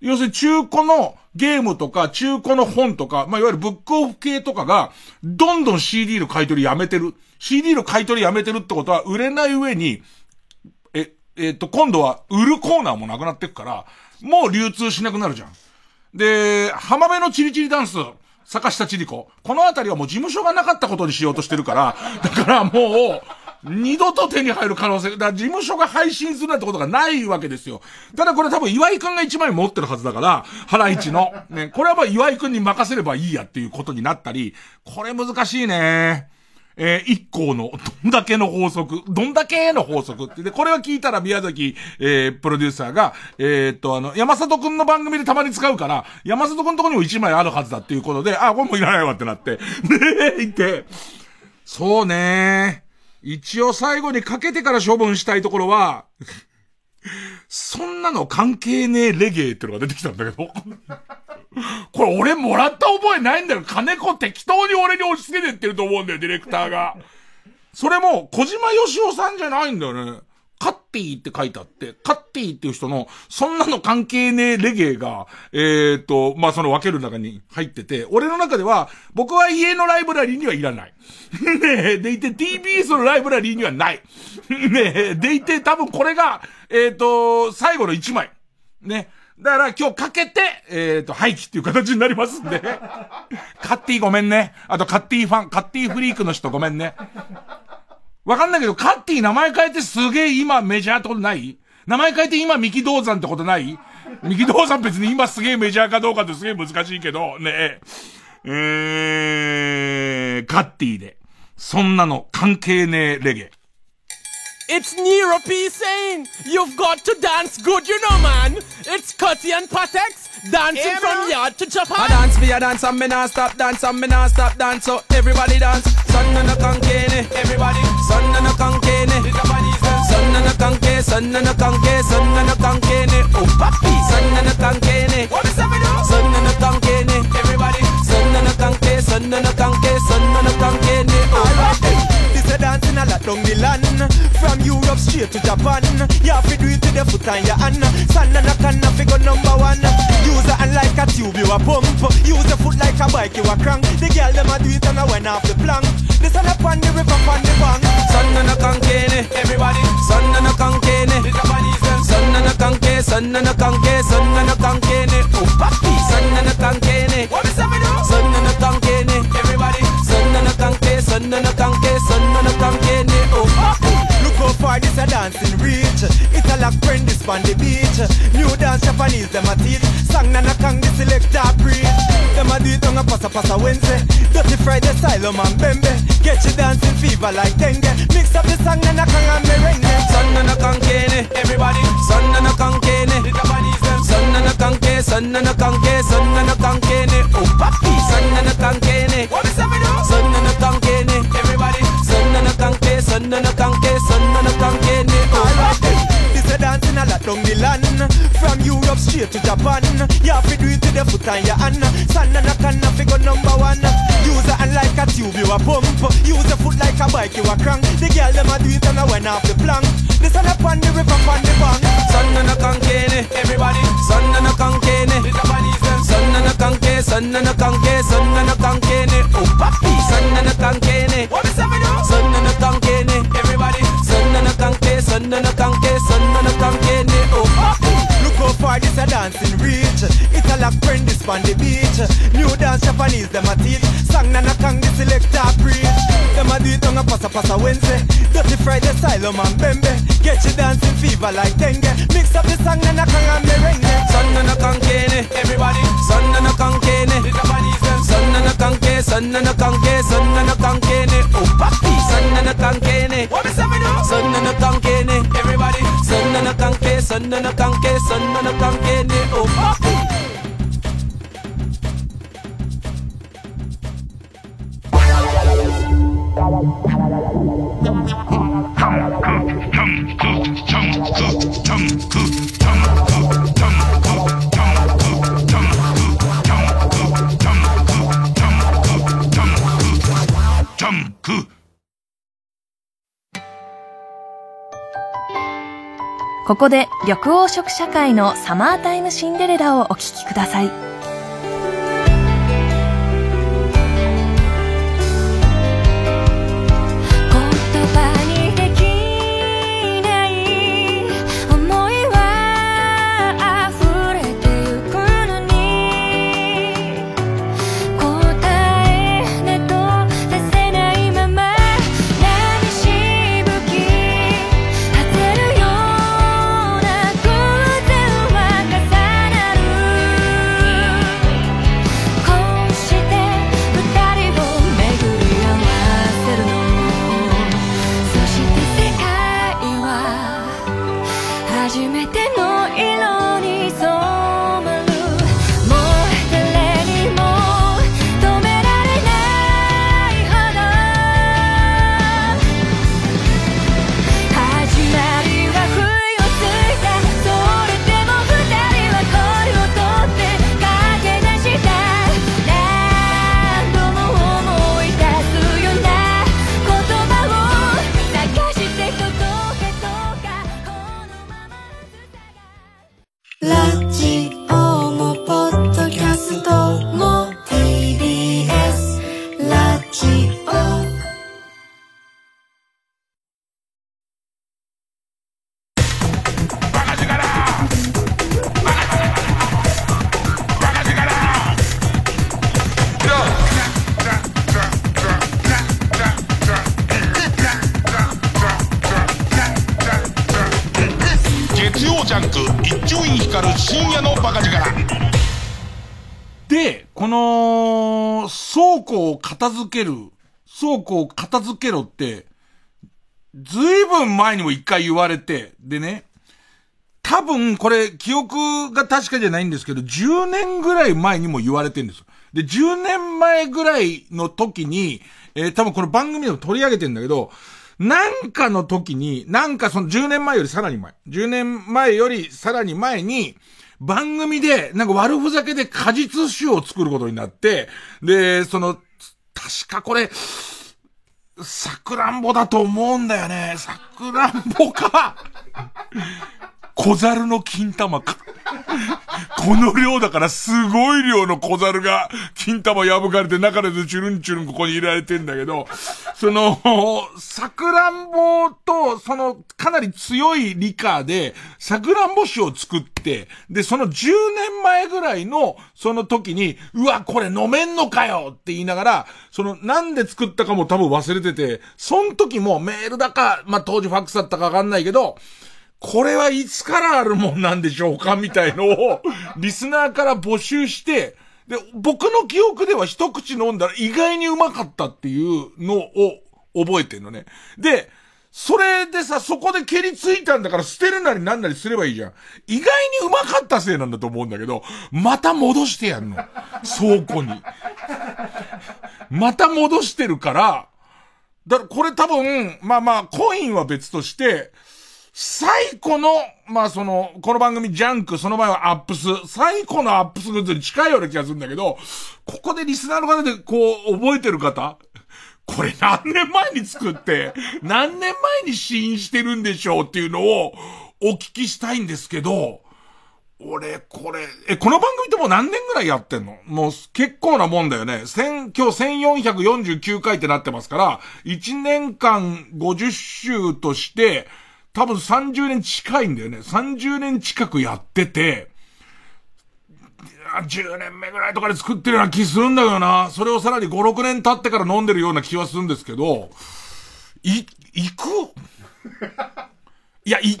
要するに中古のゲームとか、中古の本とか、まあ、いわゆるブックオフ系とかが、どんどん CD の買い取りやめてる。CD の買い取りやめてるってことは、売れない上に、え、えっ、と、今度は売るコーナーもなくなってくから、もう流通しなくなるじゃん。で、浜辺のチリチリダンス、坂下千里子。このあたりはもう事務所がなかったことにしようとしてるから、だからもう、二度と手に入る可能性、だから事務所が配信するなんてことがないわけですよ。ただこれ多分岩井くんが一枚持ってるはずだから、原市の。ね、これはまあ岩井くんに任せればいいやっていうことになったり、これ難しいね。えー、一行の、どんだけの法則、どんだけの法則って。で、これは聞いたら宮崎、えー、プロデューサーが、えー、っと、あの、山里くんの番組でたまに使うから、山里くんのとこにも一枚あるはずだっていうことで、あ、これもいらないわってなって。で、<laughs> いて、そうね一応最後にかけてから処分したいところは、そんなの関係ねえレゲエってのが出てきたんだけど。これ俺もらった覚えないんだよ。金子適当に俺に押し付けてってると思うんだよ、ディレクターが。それも、小島よしおさんじゃないんだよね。カッティって書いてあって、カッティっていう人の、そんなの関係ねえレゲエが、えっ、ー、と、まあ、その分ける中に入ってて、俺の中では、僕は家のライブラリーにはいらない。ねえ、でいて TBS のライブラリーにはない。<laughs> ねえ、でいて多分これが、えっ、ー、と、最後の1枚。ね。だから今日かけて、えっ、ー、と、廃棄っていう形になりますんで。<laughs> カッティごめんね。あとカッティファン、カッティフリークの人ごめんね。わかんないけど、カッティ名前変えてすげえ今メジャーってことない？名前変えて今三木道山ってことない？三木道山別に今すげえメジャーかどうかってすげえ難しいけど、ねえ。ー、カッティで。そんなの関係ねえレゲエ。It's Nero P saying, you've got to dance good, you know, man. It's Cutty and Patex dancing yeah, from yard to Japan. I dance me a dance and me not stop dance and me not stop dance. So everybody dance. Son and a kankene, everybody. Son and a kankene, the Japanese dance. Son and a kanke, son and a kanke, son and a kankene. Oh, papi, son and a kankene. What is happening? Son and a kankene, everybody. Son and a kanke, son and a kanke, son and a kankene. Oh, papi a dancing a lot down the land From Europe straight to Japan. You have to do it with the foot and your hand. Sand and a can figure number one. Use a hand like a tube you a pump. Use a foot like a bike you a crank. The girl them a do it and I went off the plank. This and up on the river on the bank. Sun and a kankene eh, Everybody. Sun and a kankene eh, The Japanese them. Sun and a kanke eh, Sun and a kanke Sun and a kankene Oh papi. Sun and a kankene What is happening? Sun and a kankene Sun and a kanke Sun and a kanke ne Oh. Look how far this a dancing reach. It's a lock friend this on the beach. New dance Japanese them a teach. Sang na na kang the selector preach. Them a do it on a passa passa Wednesday. Dirty Friday style man bembe. Get you dancing fever like dengue. Mix up the song na na kang and merengue Sun na na kanke ne Everybody. Sun na na kanke ne The Japanese Sonna no canque, sonna no canque, sonna no canquene. Oh papi, sonna no canquene. What is up with you? Sonna no canquene. Everybody. Sonna no canque, sonna no canque, sonna no canquene. This dancing a lot down the land From Europe straight to Japan. You have to do it to the foot and your hand. Sun and a can figure number one. Use a hand like a tube you a pump. Use a foot like a bike you a crank. The girl them a do it and I went off the plank. This a up on the river on the bank. Sun and a kankene eh, Everybody. Sun and a kankene eh, The Japanese them. Sun and a kanke eh, Sun and a kanke Sun and a kankene Oh papi Sun and a kankene What is happening? Sun and a kankene Everybody. Sun and a kanke Sun and a ne Oh Look how far this a dancing reach It's a lock friend this on the beach New dance Japanese them a teach Sang na na kang the selector preach Them a do it on a passa passa Wednesday Dirty Friday style man bembe Get you dancing fever like dengue Mix up the song na na kang and merengue Sun na na kankene Everybody Sun na na kankene The Japanese Sanna na kanke, sanna na kanke, sanna na kanke ne Oh papi, sanna na kanke ne What me say me do? Sanna na kanke ne Everybody. Sanna na kanke, sanna na kanke, sanna na kanke ne Oh papi Come, come. ここで緑黄色社会のサマータイムシンデレラをお聴きください。片付ける、倉庫を片付けろって、ずいぶん前にも一回言われて、でね、多分これ記憶が確かじゃないんですけど、10年ぐらい前にも言われてるんですよ。で、10年前ぐらいの時に、えー、多分この番組でも取り上げてんだけど、なんかの時に、なんかその10年前よりさらに前、10年前よりさらに前に、番組で、なんか悪ふざけで果実酒を作ることになって、で、その、確かこれ、さくらんぼだと思うんだよね。さくらんぼか。小猿の金玉か。<laughs> この量だからすごい量の小猿が金玉破かれて中でチュルンチュルンここに入れられてんだけど、その、さくらんぼと、その、かなり強い理科で、さくらんぼ酒を作って、で、その10年前ぐらいの、その時に、うわ、これ飲めんのかよって言いながら、その、なんで作ったかも多分忘れてて、その時もメールだか、まあ、当時ファックスだったかわかんないけど、これはいつからあるもんなんでしょうかみたいのを、<laughs> リスナーから募集して、で、僕の記憶では一口飲んだら意外にうまかったっていうのを覚えてんのね。で、それでさ、そこで蹴りついたんだから捨てるなりなんなりすればいいじゃん。意外にうまかったせいなんだと思うんだけど、また戻してやんの。倉庫に。また戻してるから、だからこれ多分、まあまあ、コインは別として、最古の、まあその、この番組ジャンク、その前はアップス、最古のアップスグッズに近いような気がするんだけど、ここでリスナーの方でこう、覚えてる方？これ何年前に作って、何年前に試飲してるんでしょうっていうのをお聞きしたいんですけど、俺、これ、え、この番組ってもう何年ぐらいやってんの？もう結構なもんだよね。千、今日1449回ってなってますから、1年間50週として、多分30年近いんだよね。30年近くやってて、10年目ぐらいとかで作ってるような気するんだよな。それをさらに5、6年経ってから飲んでるような気はするんですけど、い、行く？いや、い、ちょっ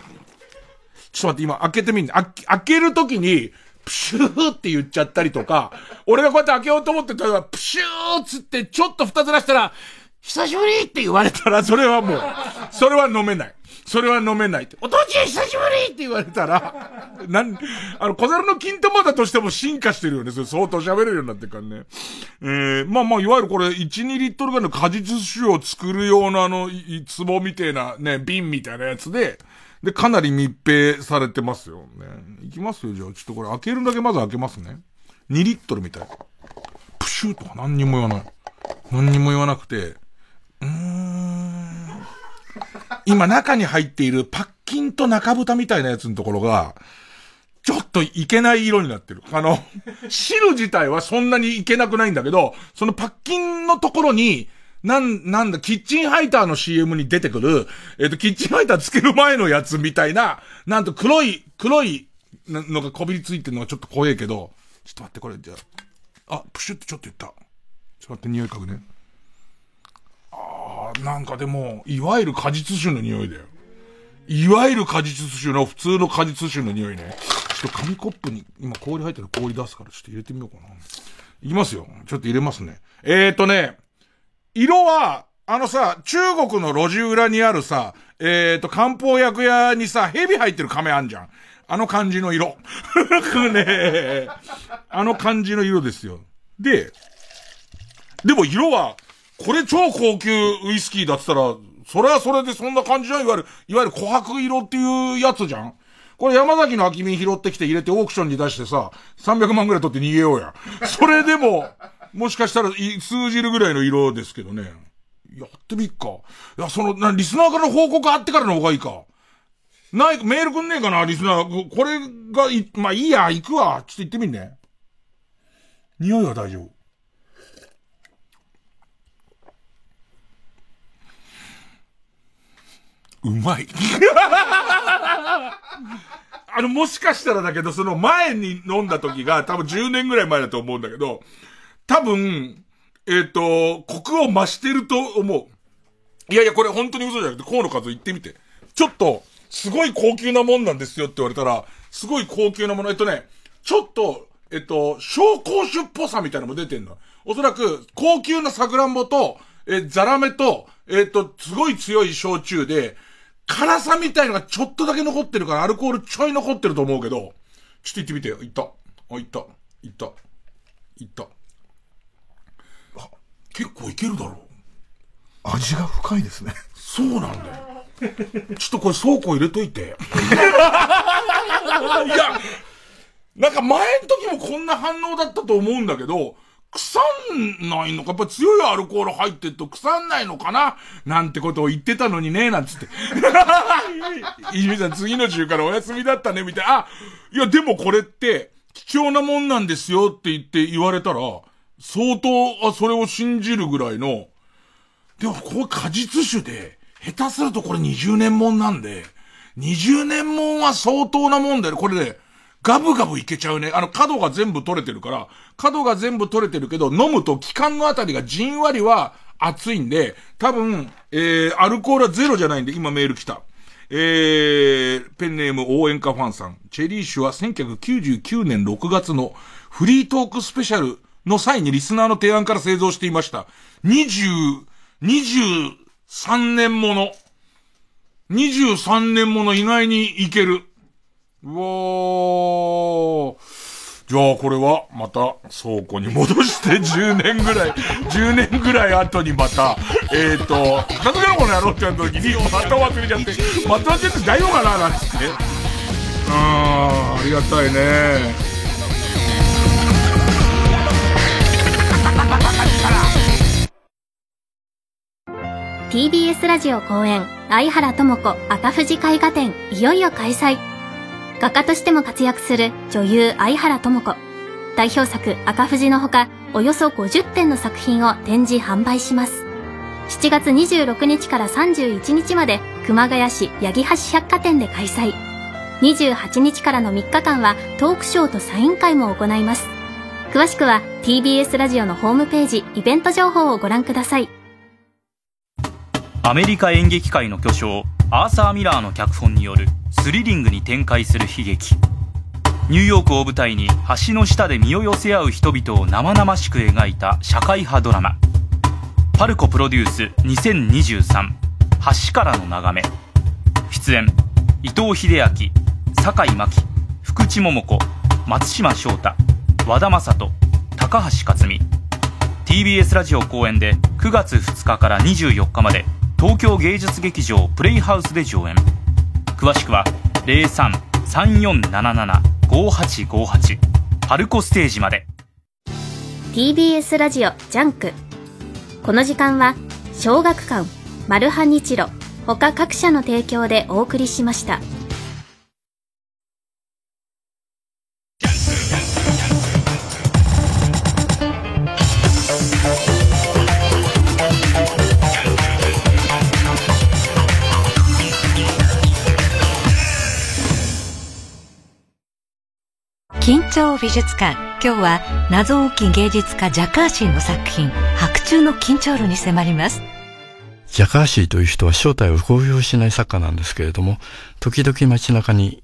と待って、今開けてみんね。開けるときに、プシューって言っちゃったりとか、俺がこうやって開けようと思ってたら、プシューつって、ちょっと二つ出したら、久しぶりって言われたら、それはもう、それは飲めない。それは飲めないって。お父ちゃん久しぶりって言われたら、なん、あの、小猿の金玉だとしても進化してるよね。それ相当喋れるようになってからね。えー、まあまあ、いわゆるこれ、1、2リットルぐらいの果実酒を作るようなあの、壺みたいなね、瓶みたいなやつで、で、かなり密閉されてますよね。いきますよ、じゃあ。ちょっとこれ開けるだけまず開けますね。2リットルみたい。プシューとか何にも言わない。何にも言わなくて、うーん。今中に入っているパッキンと中蓋みたいなやつのところが、ちょっといけない色になってる。あの、汁自体はそんなにいけなくないんだけど、そのパッキンのところに、なん、なんだ、キッチンハイターの CM に出てくる、えっ、ー、と、キッチンハイターつける前のやつみたいな、なんと黒い、黒いのがこびりついてるのがちょっと怖いけど、ちょっと待って、これ、じゃあ、あ、プシュってちょっと言った。ちょっと待って、匂い嗅ぐね。なんかでも、いわゆる果実酒の匂いだよ。いわゆる果実酒の普通の果実酒の匂いね。ちょっと紙コップに、今氷入ってる氷出すからちょっと入れてみようかな。いきますよ。ちょっと入れますね。えーとね、色は、あのさ、中国の路地裏にあるさ、えーと、漢方薬屋にさ、蛇入ってる亀あんじゃん。あの感じの色。ねあの感じの色ですよ。で、でも色は、これ超高級ウイスキーだって言ったら、それはそれでそんな感じじゃんいわゆる、いわゆる琥珀色っていうやつじゃんこれ山崎の空き瓶拾ってきて入れてオークションに出してさ、300万ぐらい取って逃げようや。それでも、もしかしたら通じるぐらいの色ですけどね。やってみっか。いや、その、な、リスナーからの報告あってからの方がいいか。ない、メールくんねえかな、リスナー。これがい、まあいいや、行くわ。ちょっと行ってみんね。匂いは大丈夫。うまい。<laughs> あの、もしかしたらだけど、その前に飲んだ時が多分10年ぐらい前だと思うんだけど、多分、えっ、ー、と、コクを増してると思う。いやいや、これ本当に嘘じゃなくて、河野数言ってみて。ちょっと、すごい高級なもんなんですよって言われたら、すごい高級なもの、えっとね、ちょっと、えっと、紹興酒っぽさみたいなのも出てんの。おそらく、高級な桜んぼと、え、ザラメと、えっと、すごい強い焼酎で、辛さみたいのがちょっとだけ残ってるから、アルコールちょい残ってると思うけど、ちょっと行ってみてよ。行った。あ、行った。行った。行った。あ、結構いけるだろう。味が深いですね。そうなんだよ。ちょっとこれ倉庫入れといて。<laughs> いや、なんか前の時もこんな反応だったと思うんだけど、腐んないのか？やっぱ強いアルコール入ってると腐んないのかな？なんてことを言ってたのにね、なんつって。いじみさん次の週からお休みだったね、みたいな。あ、いやでもこれって、貴重なもんなんですよって言って言われたら、相当、あ、それを信じるぐらいの、でもこれ果実酒で、下手するとこれ20年もんなんで、20年もんは相当なもんだよ。これね、ガブガブいけちゃうね。あの、角が全部取れてるから、角が全部取れてるけど、飲むと気管のあたりがじんわりは熱いんで、多分、えー、アルコールはゼロじゃないんで、今メール来た。えー、ペンネーム応援歌ファンさん。チェリー酒は1999年6月のフリートークスペシャルの際にリスナーの提案から製造していました。20、23年もの。23年もの意外にいける。うわじゃあこれはまた倉庫に戻して <laughs> 10年ぐらい、10年ぐらい後にまた、えっ、ー、と、片付けのこの野郎ってやった時に、また忘れちゃって、また忘れて大丈夫かななんつって。あー、ありがたいね。TBS ラジオ公演、相原智子赤富士絵画展、いよいよ開催。画家としても活躍する女優相原智子。代表作赤富士のほか、およそ50点の作品を展示販売します。7月26日から31日まで熊谷市八木橋百貨店で開催。28日からの3日間はトークショーとサイン会も行います。詳しくは TBS ラジオのホームページイベント情報をご覧ください。アメリカ演劇界の巨匠アーサー・ミラーの脚本によるスリリングに展開する悲劇。ニューヨークを舞台に橋の下で身を寄せ合う人々を生々しく描いた社会派ドラマ。パルコプロデュース2023橋からの眺め。出演伊藤英明酒井真紀福地桃子松島翔太和田正人高橋克実。TBS ラジオ公演で9月2日から24日まで東京芸術劇場プレイハウスで上演。詳しくは0334775858パルコステージまで。TBS ラジオジャンク。この時間は小学館マルハニチロ他各社の提供でお送りしました。緊張美術館今日は謎多き芸術家ジャカーシーの作品白昼の緊張路に迫りますジャカーシーという人は正体を公表しない作家なんですけれども時々街中に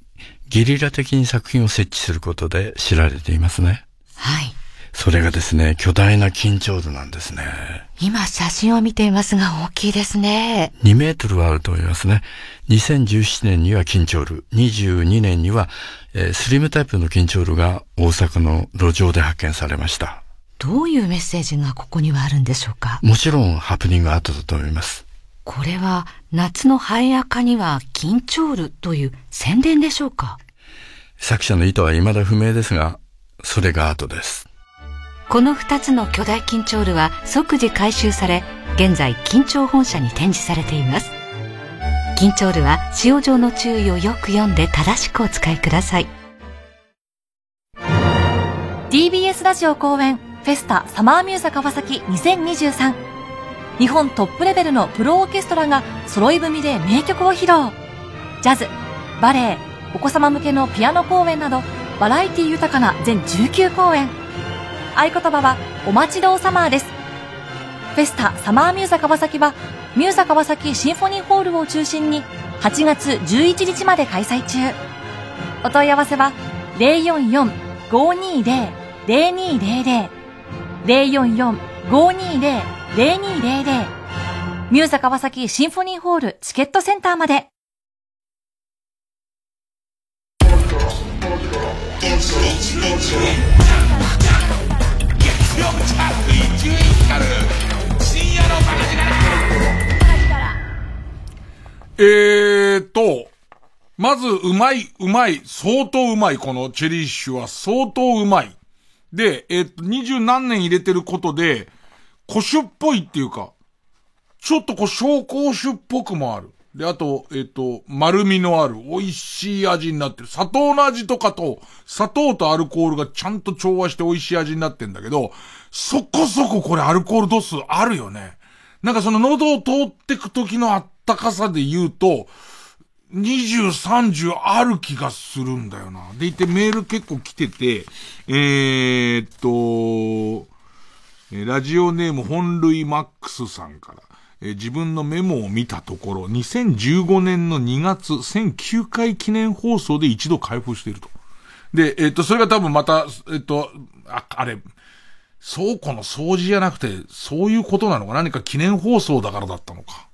ゲリラ的に作品を設置することで知られていますねはいそれがですね、巨大な緊張図なんですね。今写真を見ていますが大きいですね。2メートルはあると思いますね。2017年には緊張ル、22年には、えー、スリムタイプの緊張ルが大阪の路上で発見されました。どういうメッセージがここにはあるんでしょうか？もちろんハプニングがあったと思います。これは夏の早夜化には緊張ルという宣伝でしょうか？作者の意図は未だ不明ですが、それが後です。この2つの巨大緊張ルは即時回収され現在緊張本社に展示されています緊張ルは使用上の注意をよく読んで正しくお使いください。TBS ラジオ公演フェスタサマーミューザ川崎2023日本トップレベルのプロオーケストラが揃い踏みで名曲を披露。ジャズバレエお子様向けのピアノ公演などバラエティ豊かな全19公演。合言葉はお待ちどうサマーです。フェスタサマーミューザ川崎は、ミューザ川崎シンフォニーホールを中心に、8月11日まで開催中。お問い合わせは044-520-0200 044-520-0200ミューザ川崎シンフォニーホールチケットセンターまで。えーと、まず、うまい、うまい、相当うまい、このチェリッシュは相当うまい。で、えっ、と、二十何年入れてることで、古酒っぽいっていうか、ちょっとこう、紹興酒っぽくもある。で、あと、えっ、と、丸みのある、美味しい味になってる。砂糖の味とかと、砂糖とアルコールがちゃんと調和して美味しい味になってんだけど、そこそここれアルコール度数あるよね。なんかその喉を通ってく時のあったかさで言うと、20、30ある気がするんだよな。でいてメール結構来てて、えー、っと、ラジオネーム本類マックスさんから、え自分のメモを見たところ、2015年の2月、1009回記念放送で一度開封していると。で、えっと、それが多分また、えっと、あ、あれ、倉庫の掃除じゃなくて、そういうことなのか？何か記念放送だからだったのか？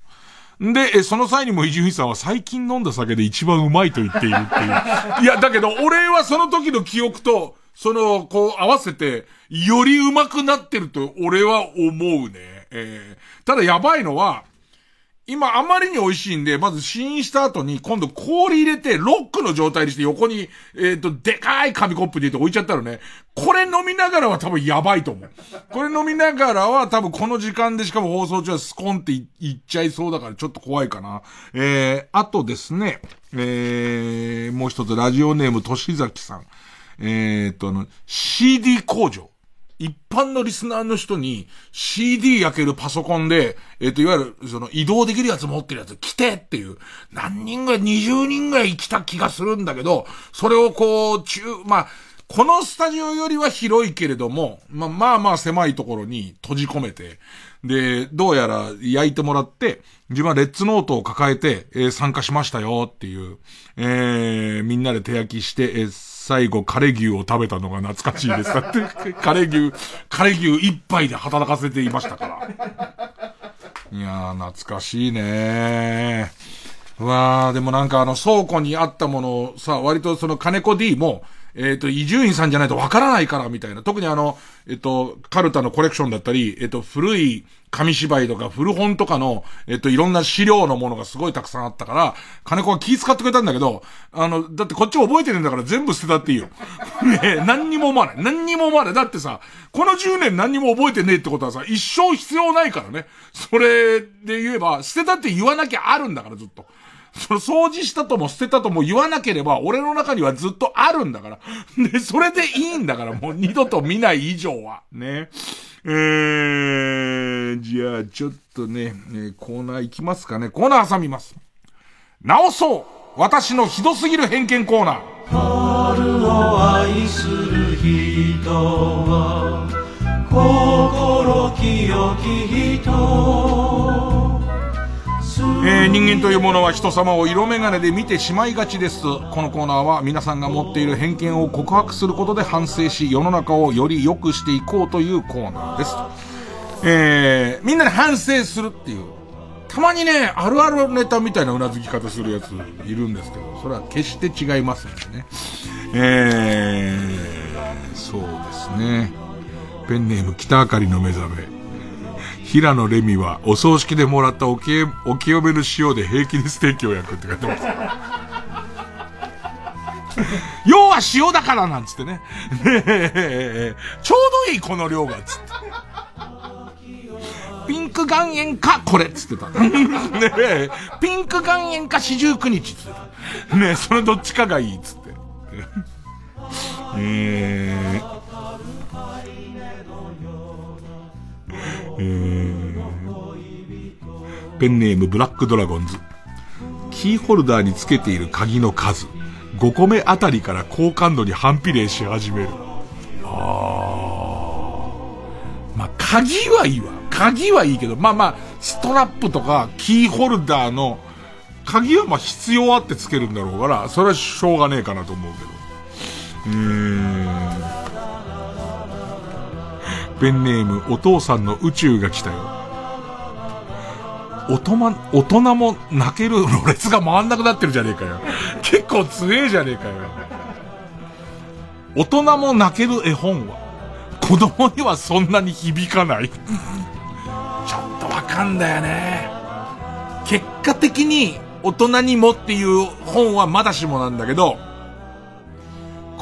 で、その際にも伊集院さんは最近飲んだ酒で一番うまいと言っているっていう。いや、だけど俺はその時の記憶と、その、こう合わせて、よりうまくなってると俺は思うね。えー、ただやばいのは、今あまりに美味しいんで、まず試飲した後に今度氷入れてロックの状態にして横に、えっ、ー、と、でかい紙コップに入れて置いちゃったらね、これ飲みながらは多分やばいと思う。これ飲みながらは多分この時間でしかも放送中はスコンっていっちゃいそうだからちょっと怖いかな。えー、あとですね、えー、もう一つラジオネームとしざきさん。えー、と、あの、CD 工場。一般のリスナーの人に CD 焼けるパソコンで、えっ、ー、と、いわゆる、その移動できるやつ持ってるやつ来てっていう、何人ぐらい、20人ぐらい来た気がするんだけど、それをこう、中、まあ、このスタジオよりは広いけれども、まあまあまあ狭いところに閉じ込めて、で、どうやら焼いてもらって、自分はレッツノートを抱えて、えー、参加しましたよっていう、えー、みんなで手焼きして、えー最後、枯れ牛を食べたのが懐かしいです。だって、枯れ牛、枯れ牛一杯で働かせていましたから。いやー、懐かしいねー。うわー、でもなんかあの倉庫にあったものをさ、割とその金子 D も、えっ、ー、と、伊集院さんじゃないとわからないから、みたいな。特にあの、えっ、ー、と、カルタのコレクションだったり、えっ、ー、と、古い紙芝居とか古本とかの、えっと、いろんな資料のものがすごいたくさんあったから、金子は気遣ってくれたんだけど、あの、だってこっち覚えてるんだから全部捨てたっていいよ。<laughs> ね何にも思わない。何にも思わない。だってさ、この10年何にも覚えてねえってことはさ、一生必要ないからね。それで言えば、捨てたって言わなきゃあるんだからずっと。その掃除したとも捨てたとも言わなければ、俺の中にはずっとあるんだから。で、それでいいんだから、<laughs> もう二度と見ない以上は。ね。えー、じゃあ、ちょっとね、えー、コーナー行きますかね。コーナー挟みます。直そう私のひどすぎる偏見コーナー。春を愛する人は、心清き人。えー、人間というものは人様を色眼鏡で見てしまいがちです。このコーナーは皆さんが持っている偏見を告白することで反省し、世の中をより良くしていこうというコーナーです。えー、みんなで反省するっていう。たまにね、あるあるネタみたいな頷き方するやついるんですけど、それは決して違いますんでね。えー、そうですね。ペンネーム北あかりの目覚め。平野レミはお葬式でもらったおきお清めの塩で平気でステーキを焼くって書いてます。<laughs> 要は塩だからなんつってね。<laughs> ねちょうどいいこの量が、つって。<laughs> ピンク岩塩か、これっつってた。ねピンク岩塩か四十九日っつってた。ねそれどっちかがいいっつって。えーえー、ペンネームブラックドラゴンズ。キーホルダーにつけている鍵の数、5個目あたりから好感度に反比例し始める。あー。まあ、鍵はいいわ。鍵はいいけど、まあまあ、ストラップとかキーホルダーの鍵はまあ必要あってつけるんだろうから、それはしょうがねえかなと思うけど。うーん。ペンネーム、お父さんの宇宙が来たよ。大人、大人も泣けるろれつが回んなくなってるじゃねえかよ。<laughs> 結構強えじゃねえかよ。大人も泣ける絵本は、子供にはそんなに響かない。<laughs> ちょっとわかんだよね。結果的に大人にもっていう本はまだしもなんだけど、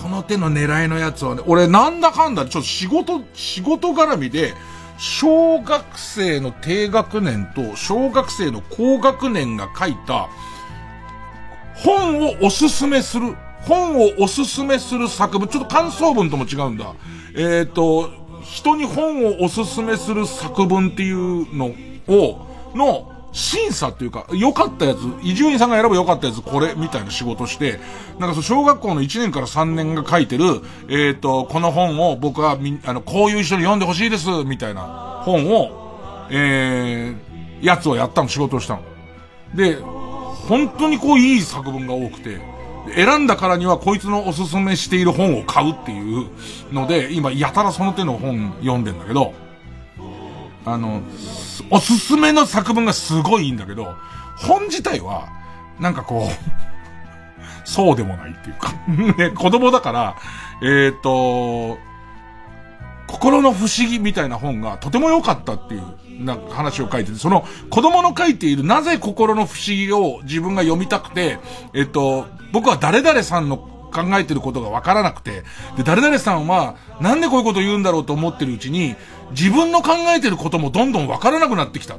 この手の狙いのやつはね、俺なんだかんだちょっと仕事、仕事絡みで、小学生の低学年と小学生の高学年が書いた本をおすすめする、本をおすすめする作文、ちょっと感想文とも違うんだ。えっ、ー、と、人に本をおすすめする作文っていうのを、の、審査っていうか、良かったやつ、伊集院さんが選ぶ良かったやつ、これ、みたいな仕事して、なんかそう、小学校の1年から3年が書いてる、えっ、ー、と、この本を僕はみ、あの、こういう人に読んでほしいです、みたいな本を、えー、やつをやったの、仕事をしたの。で、本当にこう、いい作文が多くて、選んだからにはこいつのおすすめしている本を買うっていうので、今、やたらその手の本読んでんだけど、あの、おすすめの作文がすごいいいんだけど、本自体は、なんかこう、<laughs> そうでもないっていうか <laughs> ね、子供だから、えっ、ー、と、心の不思議みたいな本がとても良かったっていう、な話を書いてて、その子供の書いているなぜ心の不思議を自分が読みたくて、えっと、僕は誰々さんの考えてることがわからなくて、で、誰々さんはなんでこういうこと言うんだろうと思ってるうちに、自分の考えてることもどんどんわからなくなってきた。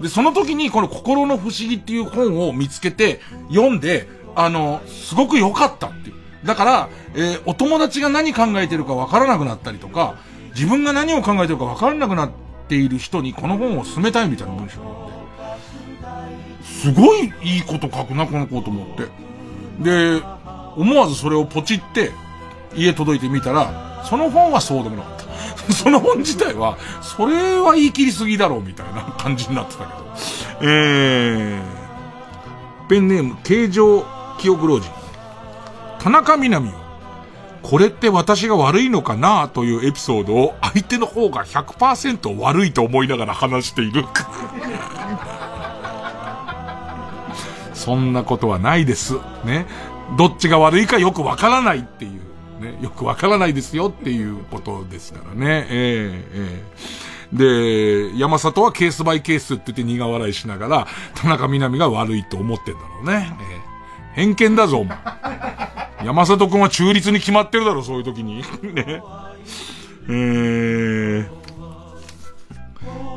で、その時にこの心の不思議っていう本を見つけて読んで、あの、すごく良かったっていう。だから、えー、お友達が何考えてるかわからなくなったりとか、自分が何を考えてるかわからなくなっている人にこの本を勧めたいみたいな文章があって、すごいいいこと書くな、この子と思って。で、思わずそれをポチって、家届いてみたら、その本はそうでもなかった。<laughs> その本自体は、それは言い切りすぎだろうみたいな感じになってたけど。えー、ペンネーム、形状記憶老人。田中みな実これって私が悪いのかなというエピソードを相手の方が100%悪いと思いながら話している。<laughs> そんなことはないです。ね。どっちが悪いかよくわからないっていう。ね、よくわからないですよっていうことですからね。ええええで、山里はケースバイケースって言って苦笑いしながら、田中みな実が悪いと思ってんだろうね。ええ、偏見だぞ、お前。<laughs> 山里くんは中立に決まってるだろ、そういう時に。<laughs> ね。えー、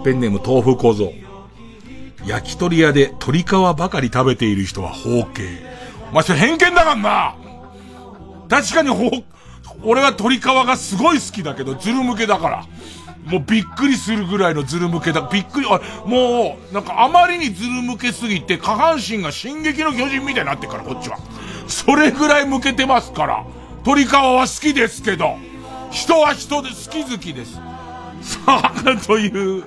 ペンネーム豆腐小僧。焼き鳥屋で鶏皮ばかり食べている人は包茎。お前それ偏見だからな確かにほ、俺は鳥皮がすごい好きだけど、ズル向けだから。もうびっくりするぐらいのズル向けだ。びっくり、あもう、なんかあまりにズル向けすぎて、下半身が進撃の巨人みたいになってから、こっちは。それぐらい向けてますから。鳥皮は好きですけど、人は人で好き好きです。さあ、という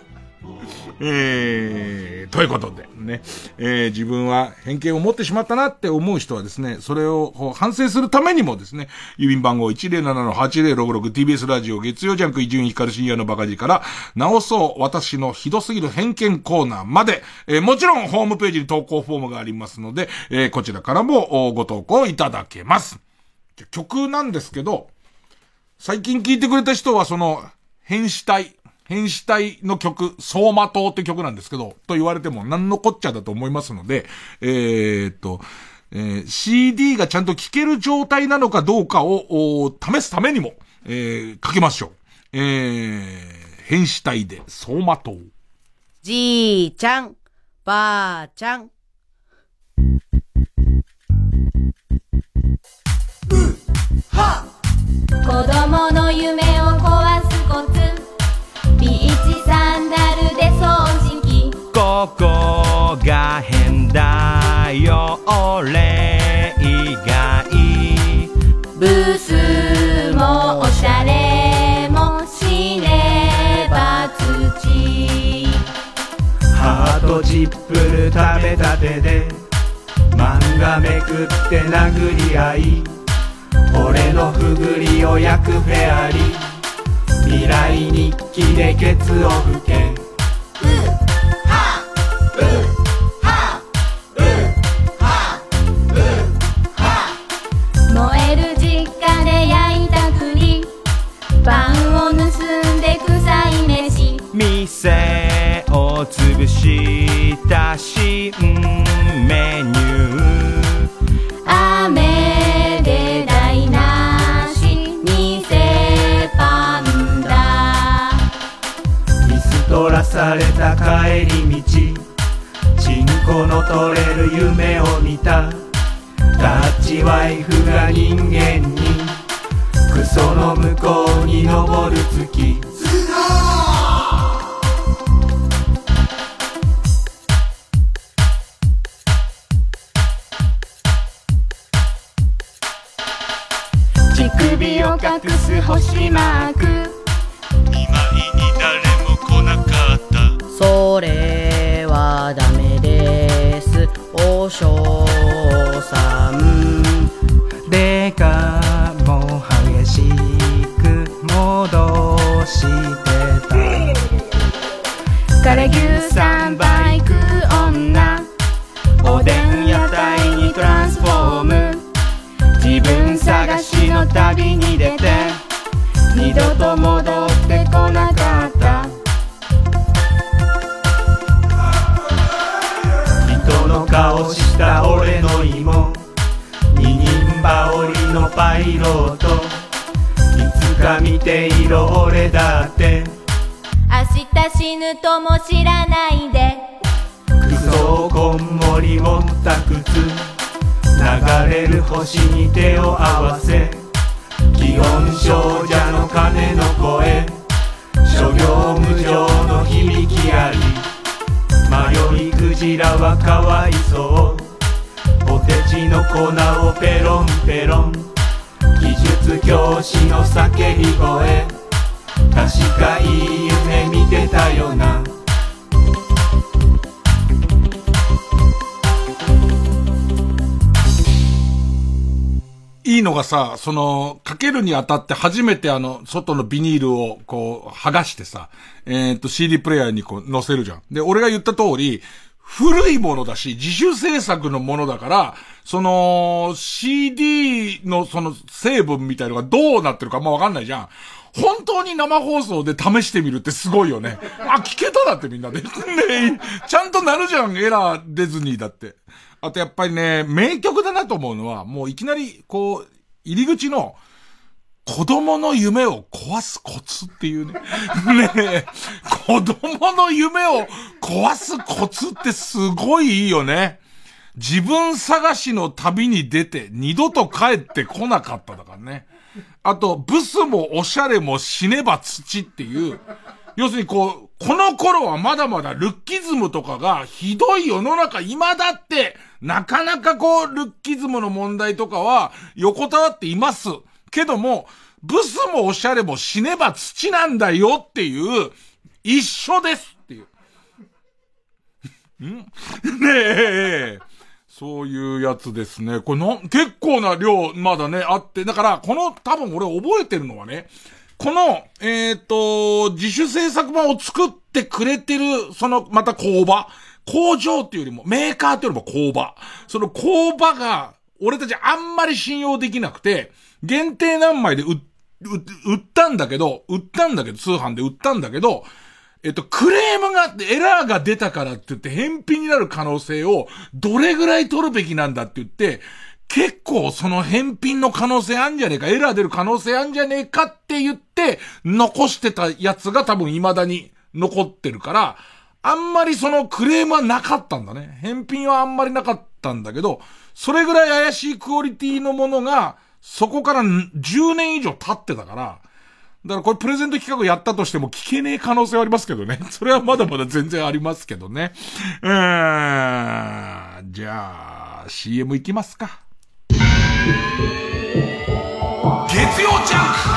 えー、ということで、ね、えー、自分は偏見を持ってしまったなって思う人はですね、それを反省するためにもですね、郵便番号 107-8066TBS ラジオ月曜ジャンク伊集院光深夜のバカ字から、直そう私のひどすぎる偏見コーナーまで、えー、もちろんホームページに投稿フォームがありますので、えー、こちらからもご投稿いただけます。曲なんですけど、最近聞いてくれた人はその、変死体、変死体の曲、走馬灯って曲なんですけど、と言われても何のこっちゃだと思いますので、えー、っと、えー、CD がちゃんと聴ける状態なのかどうかを、試すためにも、えー、かけましょう。えー、変死体で走馬灯。じいちゃん、ばあちゃん。は子供の夢を壊すこが変だよ？俺以外ブースもおしゃれもしねば土ハートチップル食べたてで漫画めくって殴り合い俺のふぐりを焼くフェアリー未来日記でケツを吹け。燃パンを盗んで臭い飯。店を潰した新メニュー。雨で台無し偽パンダ見捨とらされた帰り道。チンコの取れる夢を見た。タッチワイフが人間にクソの向こうに昇る月。乳首を隠す星マーク。今に誰も来なかった。それはダメです。お嬢さにあたって初めてあの、外のビニールをこう、剥がしてさ、えっ、と、CD プレイヤーにこう、載せるじゃん。で、俺が言った通り、古いものだし、自主制作のものだから、その、CD のその成分みたいのがどうなってるかまあわかんないじゃん。本当に生放送で試してみるってすごいよね。あ、聞けただってみんなで。ねちゃんとなるじゃん、エラー出ずにだって。あとやっぱりね、名曲だなと思うのは、もういきなり、こう、入り口の、子供の夢を壊すコツっていうね。<laughs> ねえ、子供の夢を壊すコツってすごいいいよね。自分探しの旅に出て二度と帰ってこなかっただからね。あと、ブスもおしゃれも死ねば土っていう。要するにこう、この頃はまだまだルッキズムとかがひどい世の中今だって、なかなかこう、ルッキズムの問題とかは横たわっています。けども、ブスもおしゃれも死ねば土なんだよっていう、一緒ですっていう。<laughs> ん？<laughs> ねえ。そういうやつですね。これな、結構な量、まだね、あって、だから、この、多分俺覚えてるのはね、この、えっ、と、自主制作版を作ってくれてる、その、また工場。工場っていうよりも、メーカーっていうよりも工場。その工場が、俺たちあんまり信用できなくて、限定何枚で売、売ったんだけど、売ったんだけど、通販で売ったんだけど、えっと、クレームが、エラーが出たからって言って、返品になる可能性を、どれぐらい取るべきなんだって言って、結構その返品の可能性あんじゃねえか、エラー出る可能性あんじゃねえかって言って、残してたやつが多分未だに残ってるから、あんまりそのクレームはなかったんだね。返品はあんまりなかったんだけど、それぐらい怪しいクオリティのものが、そこから10年以上経ってたから、だからこれプレゼント企画やったとしても聞けねえ可能性はありますけどね。<laughs> それはまだまだ全然ありますけどね。うーん。じゃあ、CM 行きますか。月曜ジャンク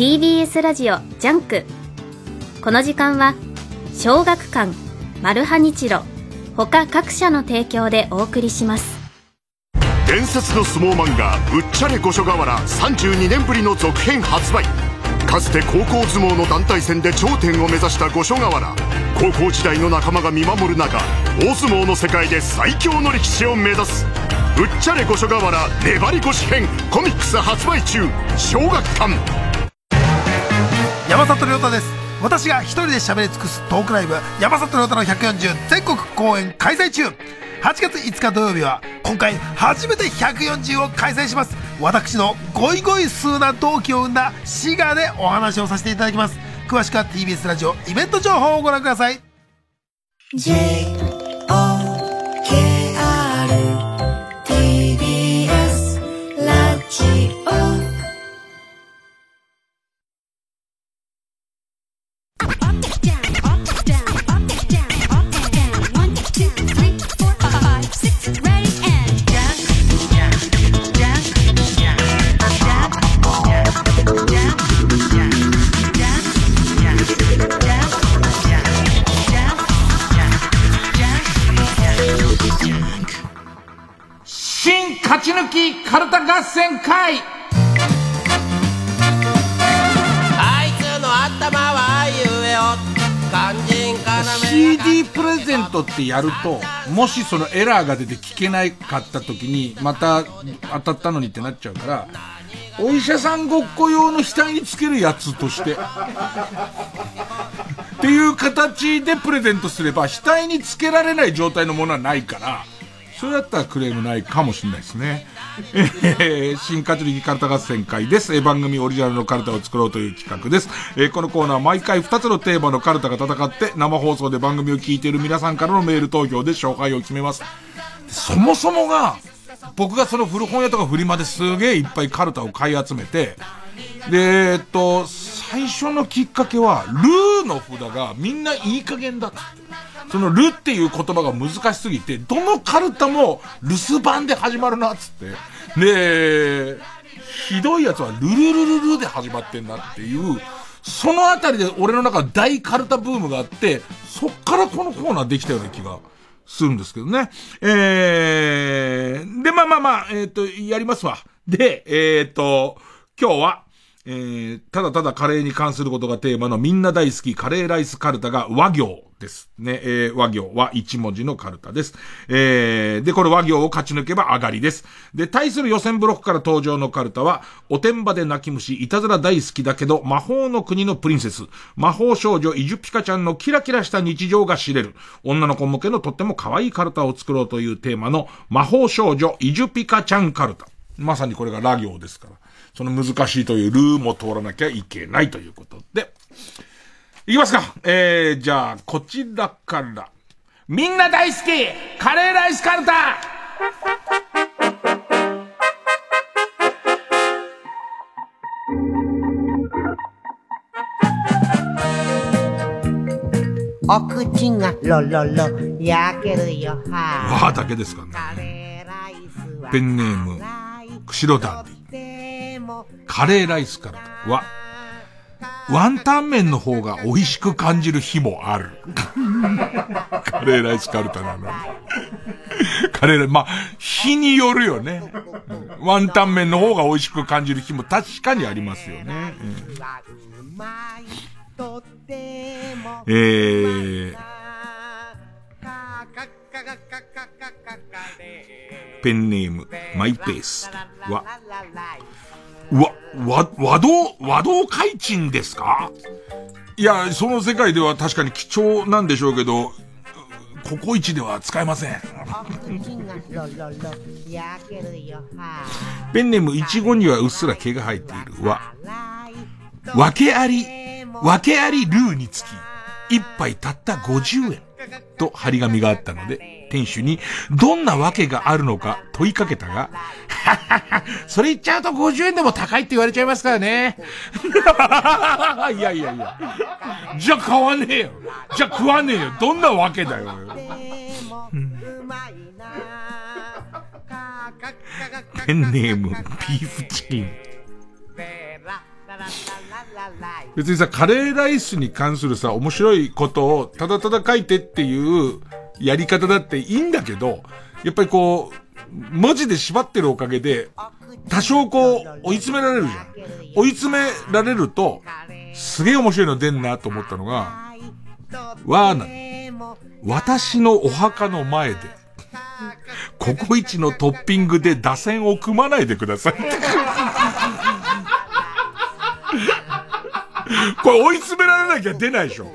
TBS ラジオジャンク。この時間は小学館マルハニチロ他各社の提供でお送りします。伝説の相撲漫画「うっちゃれ五所川原」32年ぶりの続編発売。かつて高校相撲の団体戦で頂点を目指した五所川原高校時代の仲間が見守る中大相撲の世界で最強の力士を目指す「うっちゃれ五所川原粘り腰編」コミックス発売中。小学館。山里亮太です。私が一人で喋り尽くすトークライブ山里亮太の140全国公演開催中。8月5日土曜日は今回初めて140を開催します。私のゴイゴイ数な同期を生んだ滋賀でお話をさせていただきます。詳しくは TBS ラジオイベント情報をご覧ください。ってやると、もしそのエラーが出て聞けないかった時に、また当たったのにってなっちゃうから、お医者さんごっこ用の額につけるやつとして、っていう形でプレゼントすれば、額につけられない状態のものはないから、それだったらクレームないかもしれないですね。えー、新勝ち抜きカルタ合戦会です。えー番組オリジナルのカルタを作ろうという企画です。えーこのコーナー毎回2つのテーマのカルタが戦って、生放送で番組を聞いている皆さんからのメール投票で勝敗を決めます。そもそもが、僕がその古本屋とかフリマですげえいっぱいカルタを買い集めて、で、えっと、最初のきっかけは、ルーの札がみんないい加減だっって。そのルっていう言葉が難しすぎて、どのカルタも留守番で始まるなっつって。で、ひどいやつはルルルルルで始まってんなっていう、そのあたりで俺の中大カルタブームがあって、そっからこのコーナーできたような気がするんですけどね。えー、で、まあまあまあ、えっ、と、やりますわ。で、えっ、と、今日は、えー、ただただカレーに関することがテーマのみんな大好きカレーライスカルタが和行です。ね、えー、和行は一文字のカルタです。えー、で、これ和行を勝ち抜けば上がりです。で、対する予選ブロックから登場のカルタは、おてんばで泣き虫、いたずら大好きだけど、魔法の国のプリンセス、魔法少女イジュピカちゃんのキラキラした日常が知れる、女の子向けのとっても可愛いカルタを作ろうというテーマの魔法少女イジュピカちゃんカルタ。まさにこれがラ行ですから。その難しいというルーも通らなきゃいけないということで。いきますか。えー、じゃあ、こちらから。みんな大好きカレーライスカルタお口がロロロ焼けるよはわあだけですかね。ペンネーム、釧路ダンディ。カレーライスカルタは、ワンタン麺の方が美味しく感じる日もある。カレーライスカルタなのに。カレーライス、まあ、日によるよね。ワンタン麺の方が美味しく感じる日も確かにありますよね。うんえー、ペンネーム、マイペースは、わ、わ、和道、和道開珍ですか？いや、その世界では確かに貴重なんでしょうけど、ココイチでは使えません。ペンネーム、イチゴにはうっすら毛が生えているは、わ。けあり、わけありルーにつき、一杯たった50円と張り紙があったので、店主にどんなわけがあるのか <laughs> 問いかけたが、はははそれ言っちゃうと50円でも高いって言われちゃいますからね。<laughs> いやいやいや。じゃあ買わねえよ。じゃあ食わねえよ。どんなわけだよ。ペンネーム、ビーフチキン。別にさ、カレーライスに関するさ、面白いことをただただ書いてっていうやり方だっていいんだけど、やっぱりこう、文字で縛ってるおかげで、多少こう、追い詰められるじゃん。追い詰められると、すげえ面白いの出んなと思ったのが、わーな、私のお墓の前で、ココイチのトッピングで打線を組まないでください。<laughs> これ追い詰められなきゃ出ないでしょ。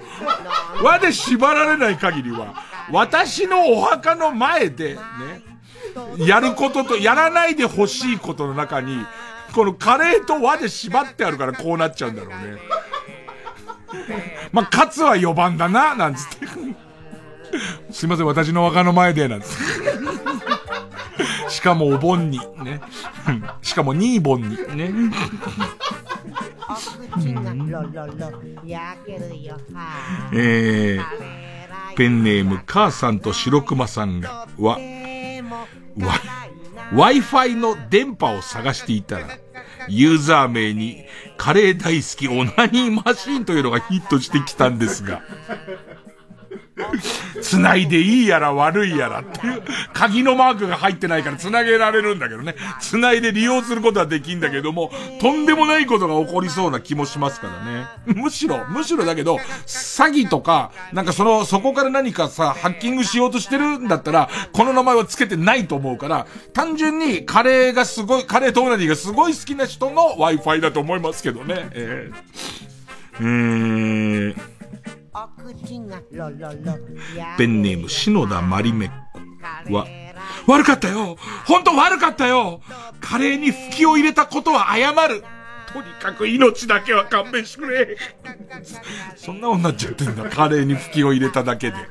輪で縛られない限りは、私のお墓の前で、ね、やることと、やらないで欲しいことの中に、このカレーと輪で縛ってあるからこうなっちゃうんだろうね。まあ、勝は4番だな、なんつって。すいません、私のお墓の前で、なんつって。しかもお盆に、ね。<laughs> しかも2盆に、ね。えー、ペンネーム、母さんと白熊さんが、わ、わ、Wi-Fi の電波を探していたら、ユーザー名に、カレー大好きオナニーマシーンというのがヒットしてきたんですが、<laughs> 繋いでいいやら悪いやらっていう、鍵のマークが入ってないから繋げられるんだけどね。繋いで利用することはできんだけども、とんでもないことが起こりそうな気もしますからね。<laughs> むしろ、むしろだけど、詐欺とか、なんかその、そこから何かさ、ハッキングしようとしてるんだったら、この名前は付けてないと思うから、単純にカレーがすごい、カレートーナディがすごい好きな人の Wi-Fi だと思いますけどね。えー、えーんペンネーム、篠田まりめっ子は、悪かったよ。本当悪かったよ。カレーに吹きを入れたことは謝る。とにかく命だけは勘弁してくれ。そんな女っちゃってんだ、カレーに吹きを入れただけで。ね。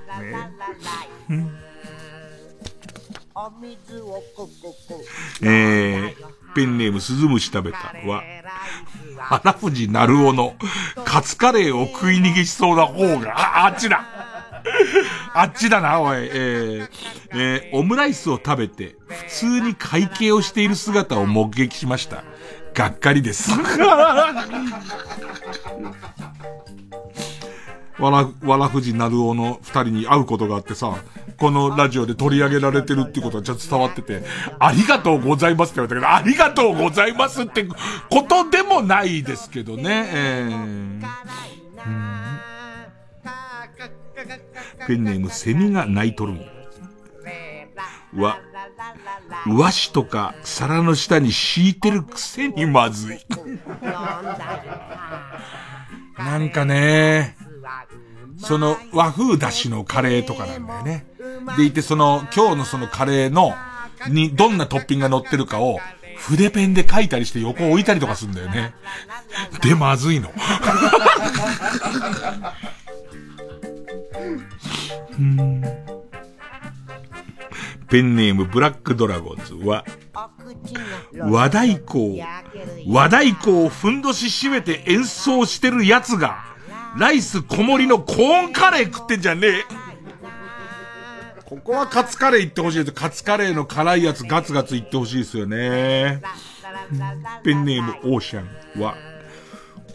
えー、ペンネーム鈴虫食べた。は、花藤なるおのカツカレーを食い逃げしそうな方が、あ、あっちだあっちだな、おい。えー、えー、オムライスを食べて、普通に会計をしている姿を目撃しました。がっかりです。<laughs> わら、わらふじなるおの二人に会うことがあってさ、このラジオで取り上げられてるってことはちゃんと伝わってて、ありがとうございますって言われたけど、ありがとうございますってことでもないですけどね、えー、ペンネームセミが鳴いとるん。わ、和紙とか皿の下に敷いてるくせにまずい。なんかね、その和風だしのカレーとかなんだよね。でいてその今日のそのカレーのにどんなトッピングが乗ってるかを筆ペンで書いたりして横置いたりとかするんだよね。で、まずいの。<laughs> ペンネームブラックドラゴンズは、和太鼓を、和太鼓をふんどし締めて演奏してる奴が、ライス小盛りのコーンカレー食ってんじゃねえ。ここはカツカレー行ってほしいです。カツカレーの辛いやつガツガツ行ってほしいですよね。ペンネームオーシャンは、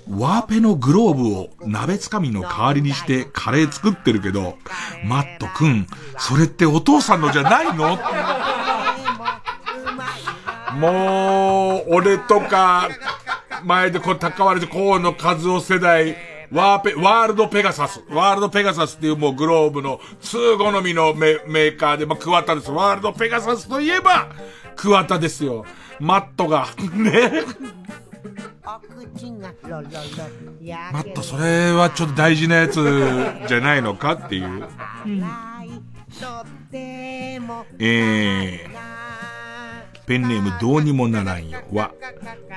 ワーペのグローブを鍋つかみの代わりにしてカレー作ってるけど、マットくん、それってお父さんのじゃないの？もう、俺とか、前でこう、高割れて河野和夫世代、ワーペ、ワールドペガサス。ワールドペガサスっていうもうグローブの通好みのメメーカーで、まあ、桑田です。ワールドペガサスといえば、桑田ですよ。マットが、<laughs> ね。マット、それはちょっと大事なやつじゃないのかっていう。えー、ペンネームどうにもならんよ。は、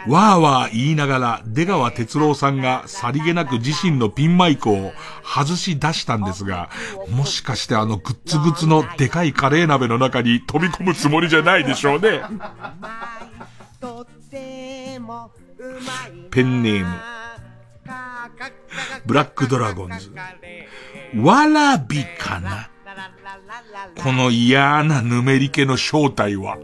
わーわー言いながら出川哲郎さんがさりげなく自身のピンマイクを外し出したんですが、もしかしてあのグッツグッツのでかいカレー鍋の中に飛び込むつもりじゃないでしょうね。ペンネーム、ブラックドラゴンズ、わらびかな。この嫌なぬめり気の正体は？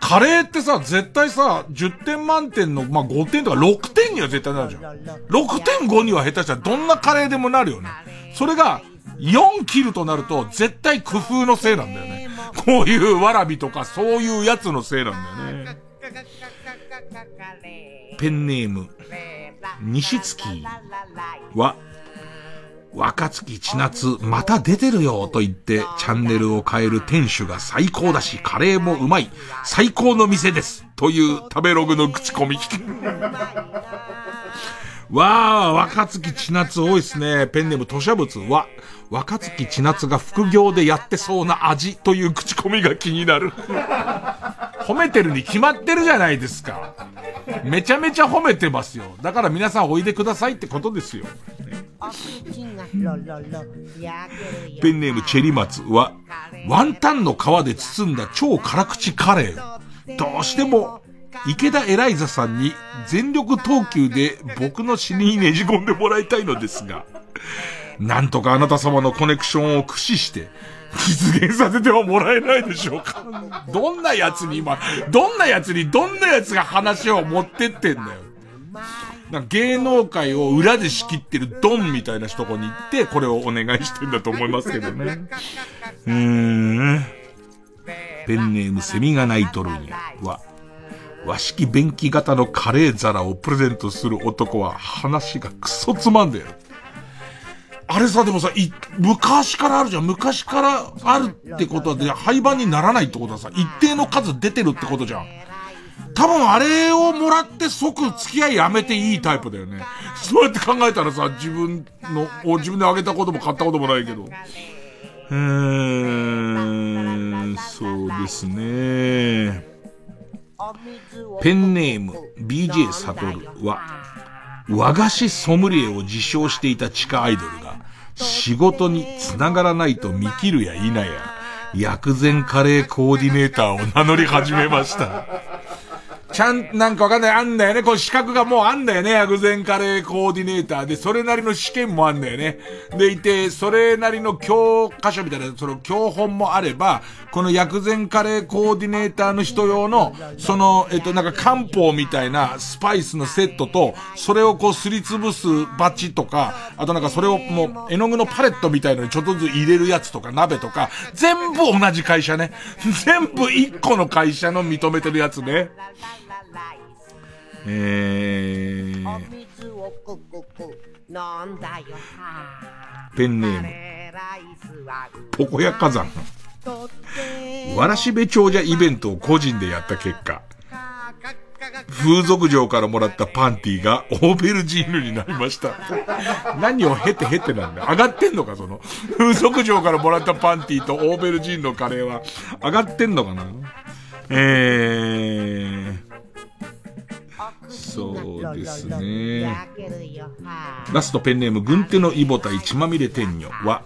カレーってさ、絶対さ、10点満点の、まあ、5点とか6点には絶対なるじゃん。6.5には下手したらどんなカレーでもなるよね。それが、4切るとなると、絶対工夫のせいなんだよね。こういうわらびとか、そういうやつのせいなんだよね。ペンネーム、西月は、若月千夏、また出てるよと言って、チャンネルを変える店主が最高だし、カレーもうまい、最高の店です。という食べログの口コミ。わあ、若月千夏多いっすね。ペンネーム、吐砂物は、若月千夏が副業でやってそうな味という口コミが気になる。褒めてるに決まってるじゃないですか。めちゃめちゃ褒めてますよ。だから皆さんおいでくださいってことですよ。ペンネームチェリマツは、ワンタンの皮で包んだ超辛口カレー。どうしても、池田エライザさんに全力投球で僕の死にねじ込んでもらいたいのですが、なんとかあなた様のコネクションを駆使して、実現させてはもらえないでしょうか。どんな奴に今、どんな奴にどんな奴が話を持ってってんだよ。な芸能界を裏で仕切ってるドンみたいな人こに行って、これをお願いしてんだと思いますけどね。うーん。ペンネームセミがナイトルニアは、和式便器型のカレー皿をプレゼントする男は話がクソつまんでる。あれさ、でもさ、い、昔からあるじゃん。昔からあるってことはで、廃盤にならないってことはさ、一定の数出てるってことじゃん。多分あれをもらって即付き合いやめていいタイプだよね。そうやって考えたらさ、自分の、を自分であげたことも買ったこともないけど。うーん、そうですね。ペンネーム BJ サトルは、和菓子ソムリエを自称していた地下アイドルが、仕事に繋がらないと見切るや否や、薬膳カレーコーディネーターを名乗り始めました。ちゃん、なんかわかんない、あんだよね。こう資格がもうあんだよね。薬膳カレーコーディネーターで、それなりの試験もあんだよね。でいて、それなりの教科書みたいな、その教本もあれば、この薬膳カレーコーディネーターの人用の、その、えっと、なんか漢方みたいなスパイスのセットと、それをこうすりつぶすバチとか、あとなんかそれをもう、絵の具のパレットみたいのにちょっとずつ入れるやつとか、鍋とか、全部同じ会社ね。全部一個の会社の認めてるやつね。えー、ペンネーム、ポコヤ火山。わらしべ長者イベントを個人でやった結果、風俗嬢からもらったパンティがオーベルジーヌになりました。何を経て経てなんだ上がってんのかその。風俗嬢からもらったパンティとオーベルジーヌのカレーは上がってんのかなえー、そうですね。ラストペンネーム、軍手のイボタイ血まみれ天女は、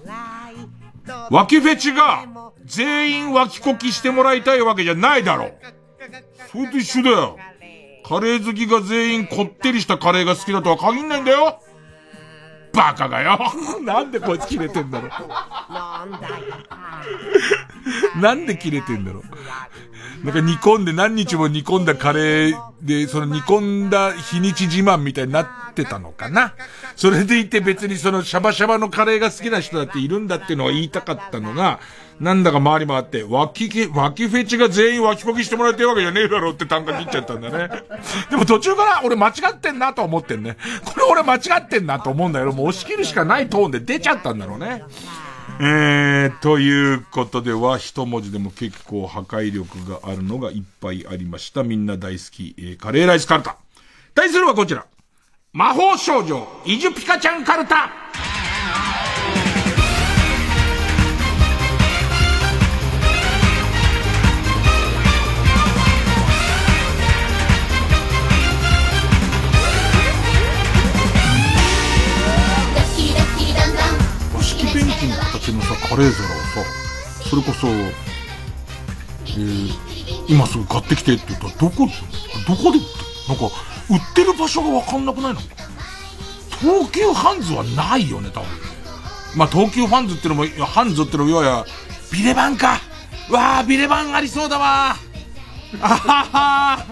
脇フェチが全員脇こきしてもらいたいわけじゃないだろ。それと一緒だよ。カレー好きが全員こってりしたカレーが好きだとは限んないんだよ。バカがよ。<laughs> なんでこいつ切れてんだろ。<laughs> なんで切れてんだろ。なんか煮込んで何日も煮込んだカレーで、その煮込んだ日にち自慢みたいになってたのかな？それでいて別にそのシャバシャバのカレーが好きな人だっているんだっていうのは言いたかったのが、なんだか回り回って、脇、脇フェチが全員脇こきしてもらいたいわけじゃねえだろって単価切っちゃったんだね。でも途中から俺間違ってんなと思ってんね。これ俺間違ってんなと思うんだけど、もう押し切るしかないトーンで出ちゃったんだろうね。えー、ということでは、一文字でも結構破壊力があるのがいっぱいありました。みんな大好き、えー、カレーライスカルタ。対するはこちら。魔法少女、イジュピカちゃんカルタ。カレー皿をさ、それこそ、えー、今すぐ買ってきてって言ったら、どこ、どこで売ってなんか、売ってる場所がわかんなくないの？東急ハンズはないよね、多分。まあ、東急ハンズってのも、ハンズってのも、要は、ビレバンかわあ、ビレバンありそうだわあはは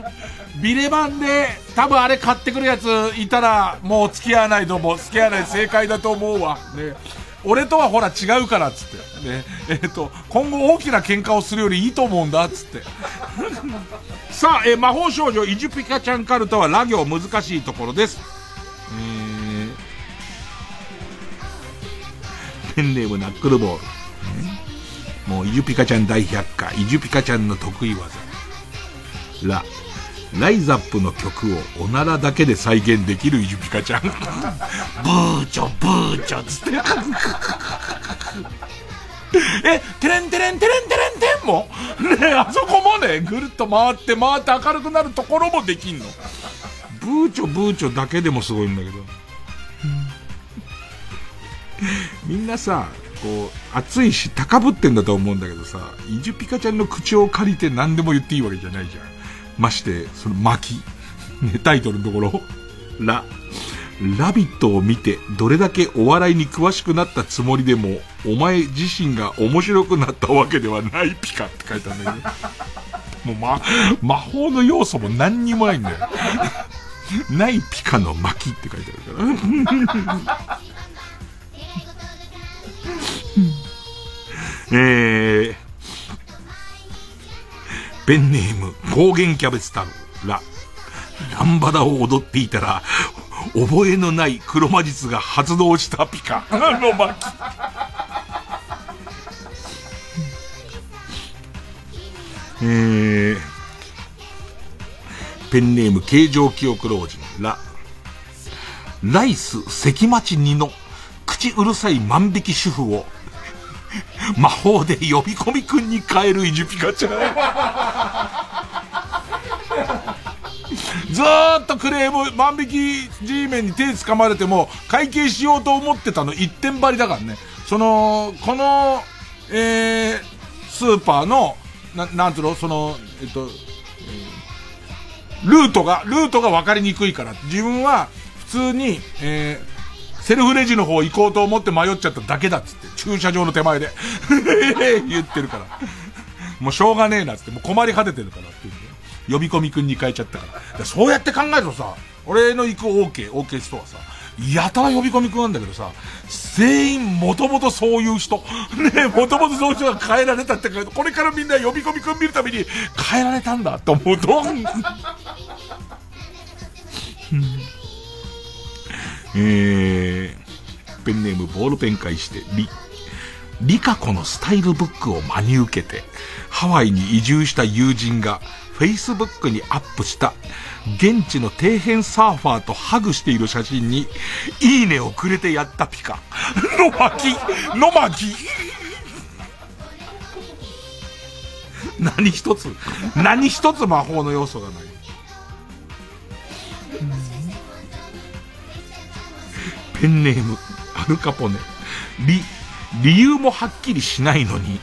ビレバンで多分あれ買ってくるやついたらもう付き合わないと思う。付き合わない正解だと思うわ。ね。俺とはほら違うからっつって。ね。えっ、と、今後大きな喧嘩をするよりいいと思うんだっつって。<laughs> さあ、えー魔法少女イジュピカちゃんカルタはラ行難しいところです。えー、ペンネームナックルボール。もうイジュピカちゃん大百科、イジュピカちゃんの得意技。ラ。ライザップの曲をおならだけで再現できるイジュピカちゃん。<laughs> ブーチョ、ブーチョつって。<laughs> え、テレンテレンテレンテレンテンも？<laughs> ねえあそこもね、ぐるっと回って回って明るくなるところもできんの。ブーチョ、ブーチョだけでもすごいんだけど。みんなさ、こう、熱いし高ぶってんだと思うんだけどさ、イジュピカちゃんの口を借りて何でも言っていいわけじゃないじゃん。まして、その巻き。ね、タイトルのところ。ラ。ラビットを見て、どれだけお笑いに詳しくなったつもりでも、お前自身が面白くなったわけではないピカって書いてあるんだけど。<laughs> もうま、魔法の要素も何にもないんだよ。ないピカの巻って書いてあるから。<laughs> <laughs> えー、ペンネーム、高原キャベツ太郎、ラ。ランバダを踊っていたら、覚えのない黒魔術が発動したピカの巻。えー、ペンネーム、形状記憶老人、ラ。ライス関町二の口うるさい万引き主婦を <laughs> 魔法で呼び込みくんに変えるイジュピカちゃん。ずっとクレーム、万引き G メンに手掴まれても、会計しようと思ってたの一点張りだからね。その、この、えー、スーパーの、な、なんつうの、その、えっと、ルートが、ルートが分かりにくいから。自分は、普通に、えー、セルフレジの方行こうと思って迷っちゃっただけだっつって、駐車場の手前で <laughs> 言ってるから。もうしょうがねえなっって、もう困り果ててるからって言って。呼び込みくんに変えちゃったから。かそうやって考えるとさ、俺の行く OK、OK ストアさ、やたら呼び込みくんなんだけどさ、全員もともとそういう人。<laughs> ねもともとそういう人が変えられたってか、これからみんな呼び込みくん見るために変えられたんだと思うと、<laughs> えー、ペンネームボールペン返して、リ、リカ子のスタイルブックを真に受けて、ハワイに移住した友人が、フェイスブックにアップした、現地の底辺サーファーとハグしている写真に、いいねをくれてやったピカ。の巻き、の巻き。何一つ、何一つ魔法の要素がない。ペンネーム、アルカポネ。理、理由もはっきりしないのに、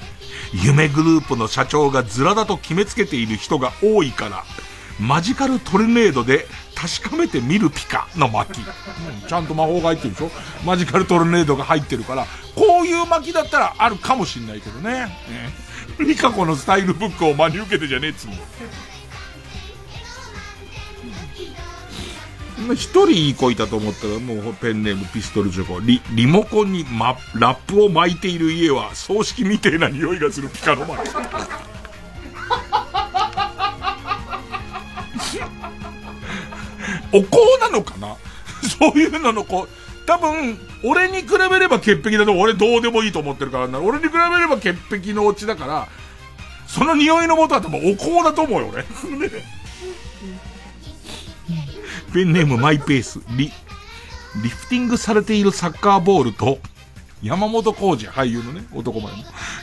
夢グループの社長がズラだと決めつけている人が多いから、マジカルトルネードで確かめてみるピカの巻き。ちゃんと魔法が入ってるでしょ？マジカルトルネードが入ってるから、こういう巻だったらあるかもしんないけどね。ねリカ子のスタイルブックを真に受けてじゃねえっつうの。一人いい子いたと思ったら、もうペンネームピストルチョコ。リ、リモコンに、ま、ラップを巻いている家は、葬式みてえな匂いがするピカの巻き。<laughs> お香なのかな？<laughs> そういうののこう、多分、俺に比べれば潔癖だと俺どうでもいいと思ってるからな。俺に比べれば潔癖のお家だから、その匂いの元は多分お香だと思うよ、俺。<laughs> ペンネームマイペース、リ、リフティングされているサッカーボールと、山本浩二、俳優のね、男前の。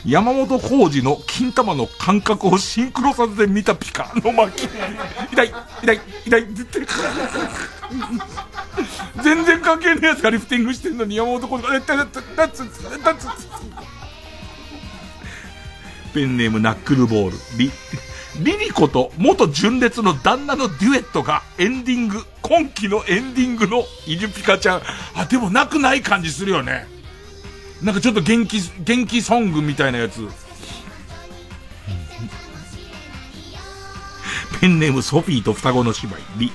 山本浩二の金玉の感覚をシンクロさせて見たピカの巻き。痛い、痛い、痛いって言ってる。全然関係ねえやつがリフティングしてんのに山本浩二が、え、た、た、た、た、た、た、ペンネームナックルボール、リ、リリコと元純烈の旦那のデュエットがエンディング、今期のエンディングのイジュピカちゃん。あ、でもなくない感じするよね。なんかちょっと元気、元気ソングみたいなやつ。<laughs> ペンネームソフィーと双子の姉妹、リ。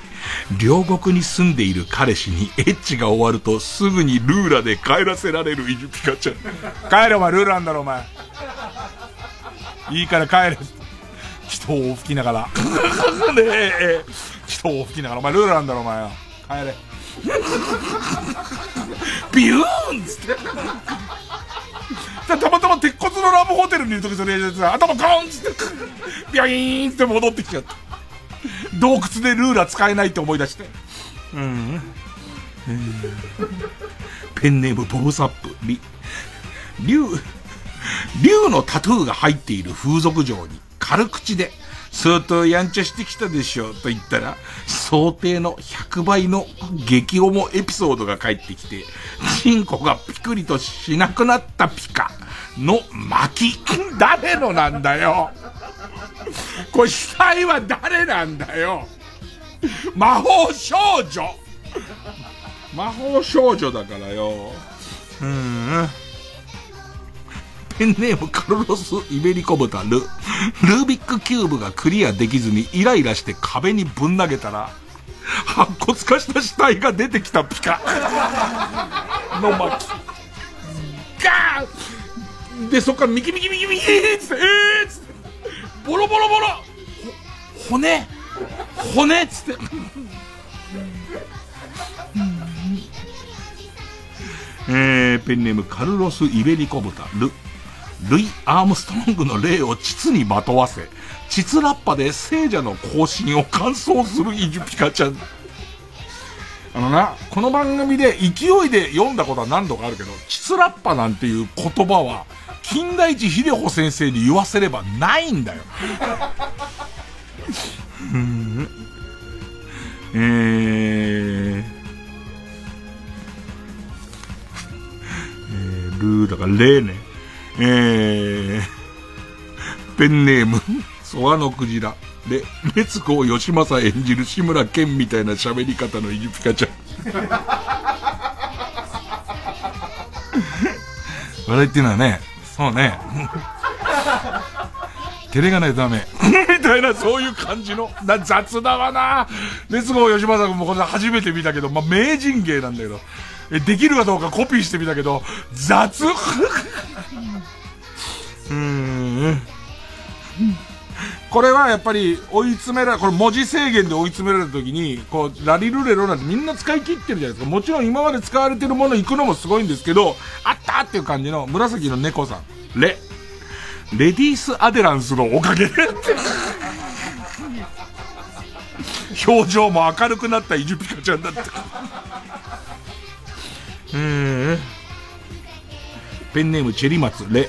両国に住んでいる彼氏にエッチが終わるとすぐにルーラで帰らせられるイジュピカちゃん。帰れお前ルーラなんだろお前いいから帰れ人を吹きながら。<laughs> ねえ。人を吹きながら。お前ルーラなんだろお前。よ帰れ。ビューンっつって。たまたま鉄骨のラブホテルにいる時それやつ頭コーンっつって、ビャイーンって戻ってきちゃった。洞窟でルーラ使えないって思い出して。うん。えーペンネームボブサップ、リ、竜、竜のタトゥーが入っている風俗嬢に軽口で、相当やんちゃしてきたでしょと言ったら、想定の100倍の激重エピソードが返ってきて、チンコがピクリとしなくなったピカの巻き。誰のなんだよ。これ死体は誰なんだよ。魔法少女魔法少女だからよ。うん。ペンネームカルロス・イベリコブタル。ルービックキューブがクリアできずにイライラして壁にぶん投げたら、白骨化した死体が出てきたピカ。の巻。ガーンで、そっからミキミキミキミキつって、えーつって、ボロボロボロ骨骨っつって。えー、ペンネームカルロス・イベリコブタル。ルイ・アームストロングの霊を膣にまとわせ、膣ラッパで聖者の行進を完走するイジュピカちゃん。あのな、この番組で勢いで読んだことは何度かあるけど、膣ラッパなんていう言葉は、金田一秀穂先生に言わせればないんだよ。<laughs> うんえー、えー、ルーだから例ね。えー、ペンネーム、<laughs> ソワのクジラ。で、烈子義正演じる志村けんみたいな喋り方のイジュピカちゃん。<laughs> 笑いっていうのはね、そうね。<laughs> 照れがないとダメ。みたいな、そういう感じの。な雑だわな。烈子義正君もこれ初めて見たけど、まあ、名人芸なんだけど。え、できるかどうかコピーしてみたけど、雑うん。これはやっぱり追い詰められ、これ文字制限で追い詰められた時に、こう、ラリルレロなんてみんな使い切ってるじゃないですか。もちろん今まで使われてるもの行くのもすごいんですけど、あったっていう感じの紫の猫さん。レ。レディース・アデランスのおかげで。表情も明るくなったイジュピカちゃんだって。うーん。ペンネームチェリマツ、レ。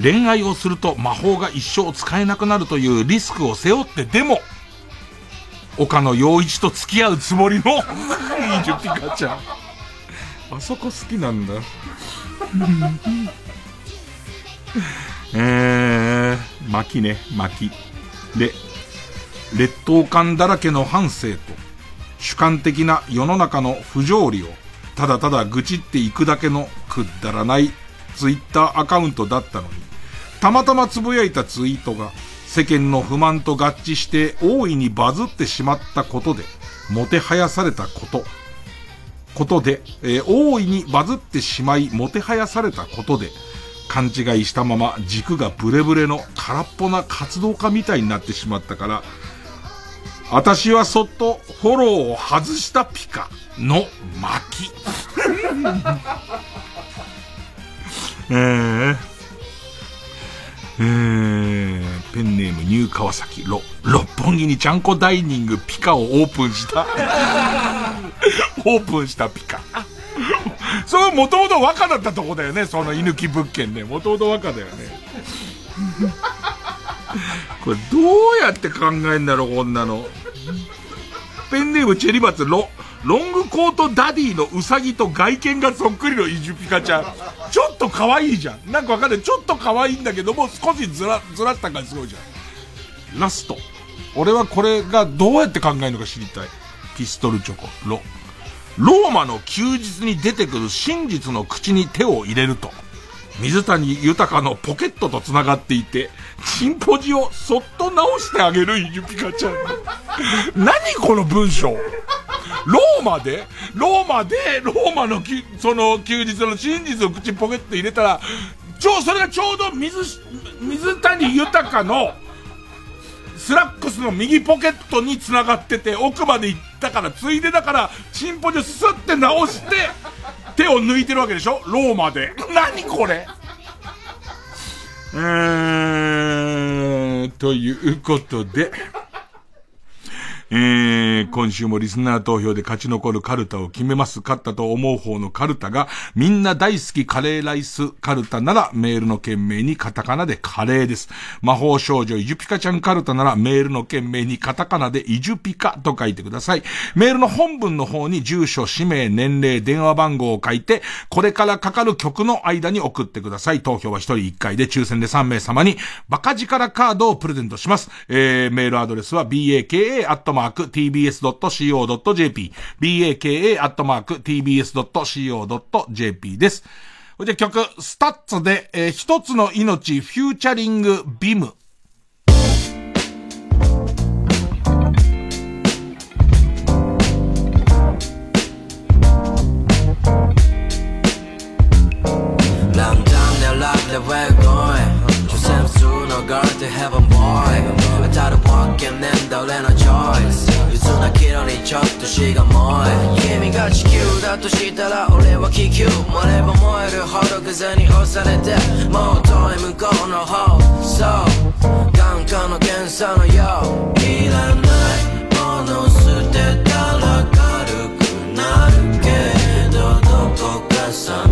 恋愛をすると魔法が一生使えなくなるというリスクを背負ってでも、岡野陽一と付き合うつもりの、イジュピカちゃん。あそこ好きなんだ。<laughs> えー、巻ね、巻。で、劣等感だらけの反省と、主観的な世の中の不条理を、ただただ愚痴っていくだけのくだらないツイッターアカウントだったのに、たまたまつぶやいたツイートが世間の不満と合致して大いにバズってしまったことで、もてはやされたこと、ことで、えー大いにバズってしまい、もてはやされたことで、勘違いしたまま軸がブレブレの空っぽな活動家みたいになってしまったから、私はそっとフォローを外したピカの巻。えー、えー、ペンネームニュー川崎、ろ六本木にちゃんこダイニングピカをオープンした。<laughs> オープンしたピカ。それもともと和歌だったとこだよね、その居抜き物件ね。もともと和歌だよね。<laughs> これどうやって考えんだろう、こんなの。ペンネームチェリバツロ、ロングコートダディのウサギと外見がそっくりのイジュピカちゃん。ちょっと可愛いじゃん。なんかわかんない。ちょっと可愛いんだけども、少しずら、ずらった感じすごいじゃん。ラスト。俺はこれがどうやって考えるのか知りたい。ピストルチョコ、ロ。ローマの休日に出てくる真実の口に手を入れると、水谷豊のポケットと繋がっていて、チンポジをそっと直してあげるゆピカちゃん。何この文章ローマでローマで、ローマのき、その休日の真実を口ポケット入れたら、ちょ、それがちょうど水、水谷豊の、スラックスの右ポケットに繋がってて、奥まで行ったから、ついでだから、チンポジをスッて直して、手を抜いてるわけでしょ？ローマで。何これ？うーん、ということで、えー、今週もリスナー投票で勝ち残るカルタを決めます。勝ったと思う方のカルタが、みんな大好きカレーライスカルタならメールの件名にカタカナでカレーです。魔法少女イジュピカちゃんカルタならメールの件名にカタカナでイジュピカと書いてください。メールの本文の方に住所、氏名、年齢、電話番号を書いて、これからかかる曲の間に送ってください。投票は1人1回で抽選で3名様にバカ力カードをプレゼントします。えー、メールアドレスは baka@ マーク tbs.co.jp、baka アットマーク tbs.co.jp です。じゃ曲、スタッツで、えー、一つの命、フューチャリング、ビム。Girl to heaven boy. たるわけねんだ俺のチョイス憂鬱な岐路にちょっとしが燃え君が地球だとしたら俺は気球燃れば燃えるほど風に押されてもう遠い向こうの方そう眼科の検査のよういらないもの捨てたら軽くなるけどどこか寂し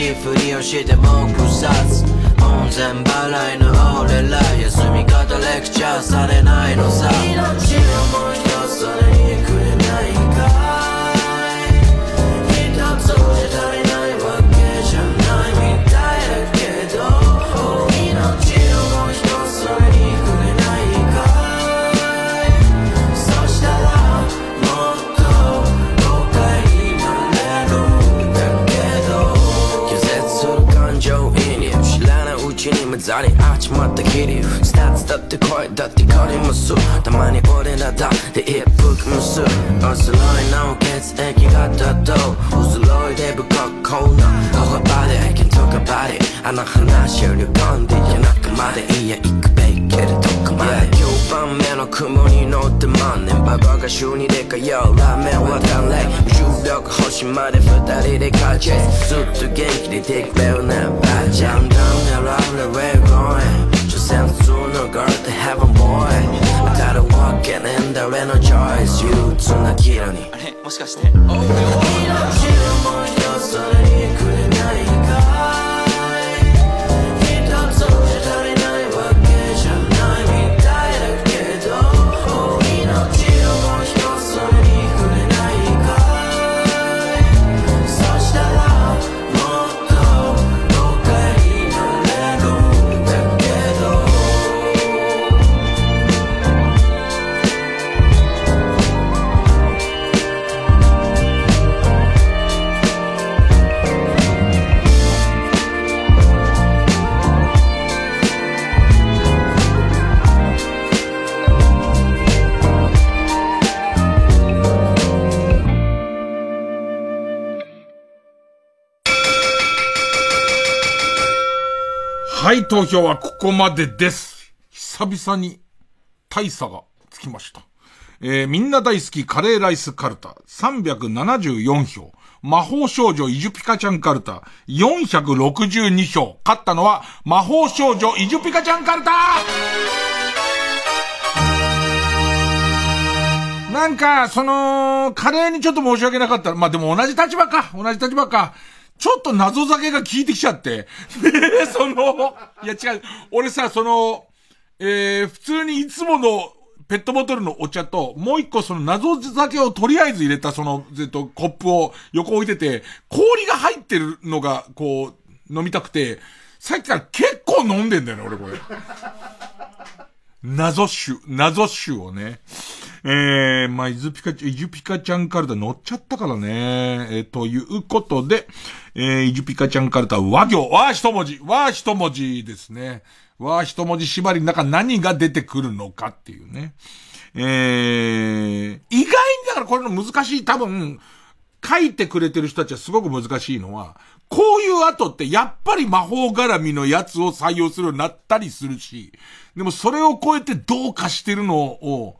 しいふりをしても草津門前払いの俺ら休み方レクチャーされないのさ。命をもう一つそれにくれないか気流スタッツだって声だって変わりますたまに俺らだって一服もすおそろいの血液型と。おそろいで不格好な頬張り I can talk about it あの話を旅込んで夜中まで。いや行くべきけれどこまで。9番目の雲に乗って万年ババが週2で通うラーメンは淡麗重力星まで二人でカーチェイスずっと元気でできれるな。バージャン。ダウンやラブレウェイゴーイ所詮普通の girl って heaven boy. 当たるわけねえんだ俺のチョイス憂鬱な岐路にあれもしかして命はい、投票はここまでです。久々に大差がつきました。えー、みんな大好きカレーライスカルタ374票。魔法少女イジュピカちゃんカルタ462票。勝ったのは魔法少女イジュピカちゃんカルタなんか、その、カレーにちょっと申し訳なかった。まあ、でも同じ立場か。同じ立場か。ちょっと謎酒が効いてきちゃって。<laughs> で、その、いや違う。俺さ、その、えー、普通にいつものペットボトルのお茶と、もう一個その謎酒をとりあえず入れたその、えっと、コップを横置いてて、氷が入ってるのが、こう、飲みたくて、さっきから結構飲んでんだよね、俺これ。謎酒、謎酒をね。えー、まあ、イズピカ、イジュピカちゃんカルタ乗っちゃったからね。えー、ということで、えー、イジュピカちゃんカルタワ行、わ一文字、わ一文字ですね。わ一文字縛りの中何が出てくるのかっていうね。えー、意外にだからこれの難しい、多分、書いてくれてる人たちはすごく難しいのは、こういう後ってやっぱり魔法絡みのやつを採用するようになったりするし、でもそれを超えてどうかしてるのを、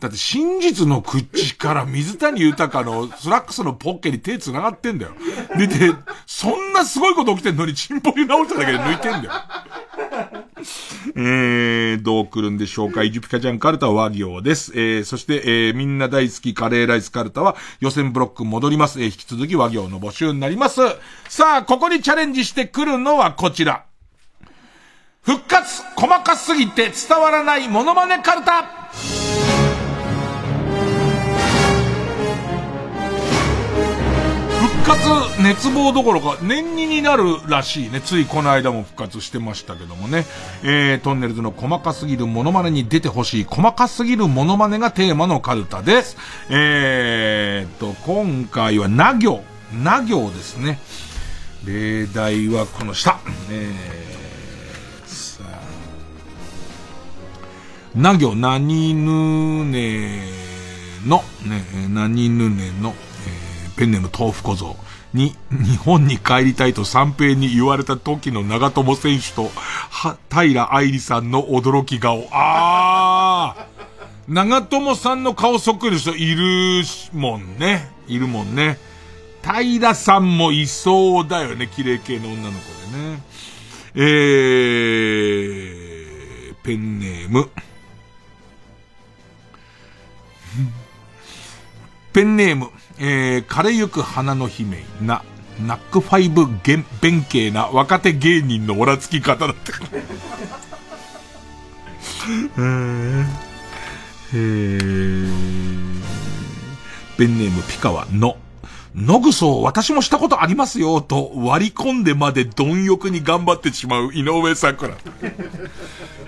だって真実の口から水谷豊のスラックスのポッケに手繋がってんだよ。で、で、そんなすごいこと起きてんのにチンポリ直しただけで抜いてんだよ。えー、どう来るんでしょうか。イジュピカちゃんカルタは和行です。えー、そして、えー、みんな大好きカレーライスカルタは予選ブロック戻ります。えー、引き続き和行の募集になります。さあ、ここにチャレンジしてくるのはこちら。復活細かすぎて伝わらないモノマネカルタ活熱望どころか年にになるらしいね。ついこの間も復活してましたけどもね。えー、トンネルズの細かすぎるモノマネに出てほしい細かすぎるモノマネがテーマのカルタです。えーと、今回はな行。な行ですね。例題はこの下。えー、さあ。な行、なにぬねの、ね、なにぬねの、ペンネーム豆腐小僧に、日本に帰りたいと三平に言われた時の長友選手と、は、平愛理さんの驚き顔。あー長友さんの顔そっくりの人いるもんね。いるもんね。平さんもいそうだよね。綺麗系の女の子でね。えー、ペンネーム。<laughs> ペンネーム。えー、枯れゆく花の姫な、ナックファイブ弁慶な若手芸人のおらつき方だった。<laughs> えー、えー、ペンネームピカワの、野ぐそ私もしたことありますよ、と割り込んでまで貪欲に頑張ってしまう井上桜。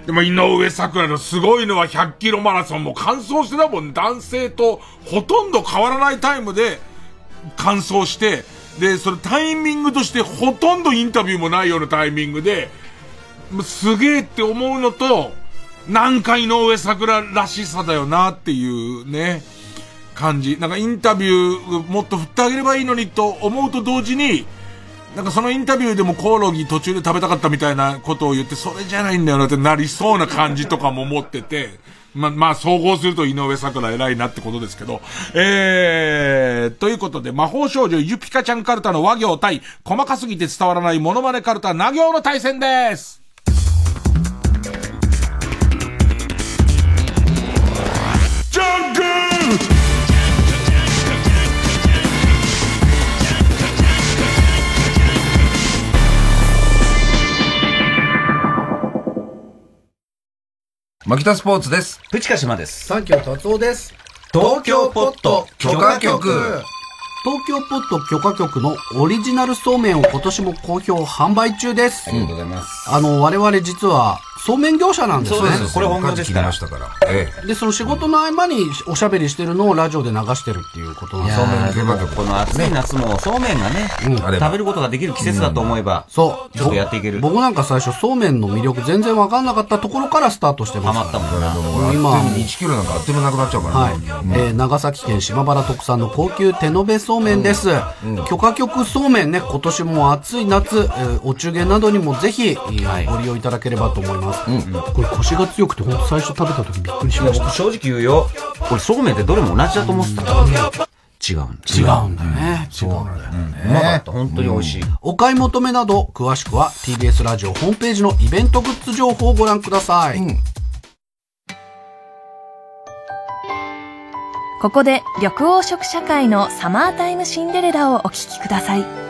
でも井上桜のすごいのは100キロマラソンも完走してたもん、男性とほとんど変わらないタイムで完走して、で、それタイミングとしてほとんどインタビューもないようなタイミングで、すげえって思うのと、なんか井上桜らしさだよなっていうね。感じ。なんかインタビューもっと振ってあげればいいのにと思うと同時に、なんかそのインタビューでもコオロギ途中で食べたかったみたいなことを言って、それじゃないんだよなってなりそうな感じとかも持ってて、ま、<laughs> まあ、総合すると井上桜偉いなってことですけど、えー、ということで、魔法少女ユピカちゃんカルタの和行対、細かすぎて伝わらないモノマネカルタ、な行の対戦です牧田スポーツです。プチカ島です。三京達夫です。東京ポット許可局。東京ポット許可局のオリジナルそうめんを今年も好評販売中です。ありがとうございます。あの、我々実はそうめん業者なんですね。そうです。これ本業ですから。ましたから。えで、その仕事の合間におしゃべりしてるのをラジオで流してるっていうことなんいですやーでもこの暑い夏もそうめんがね、食べることができる季節だと思えば、そう。ちょっとやっていける。僕なんか最初そうめんの魅力全然わかんなかったところからスタートしてます。ハマったもんな。今1キロなんかあっという間なくなっちゃうからはい、ね。えー長崎県島原特産の高級手延べそうめんです、許可局そうめんね今年も暑い夏、えーお中元などにもぜひ、えーご利用いただければと思います、これコシが強くて本当最初食べた時びっくりしました僕正直言うよ。俺そうめんってどれも同じだと思ってたから。違うんだ。違うんだよね違うんだようまかった。本当に美味しい。お買い求めなど詳しくは TBS ラジオホームページのイベントグッズ情報をご覧ください、ここで緑黄色社会のサマータイムシンデレラをお聴きください。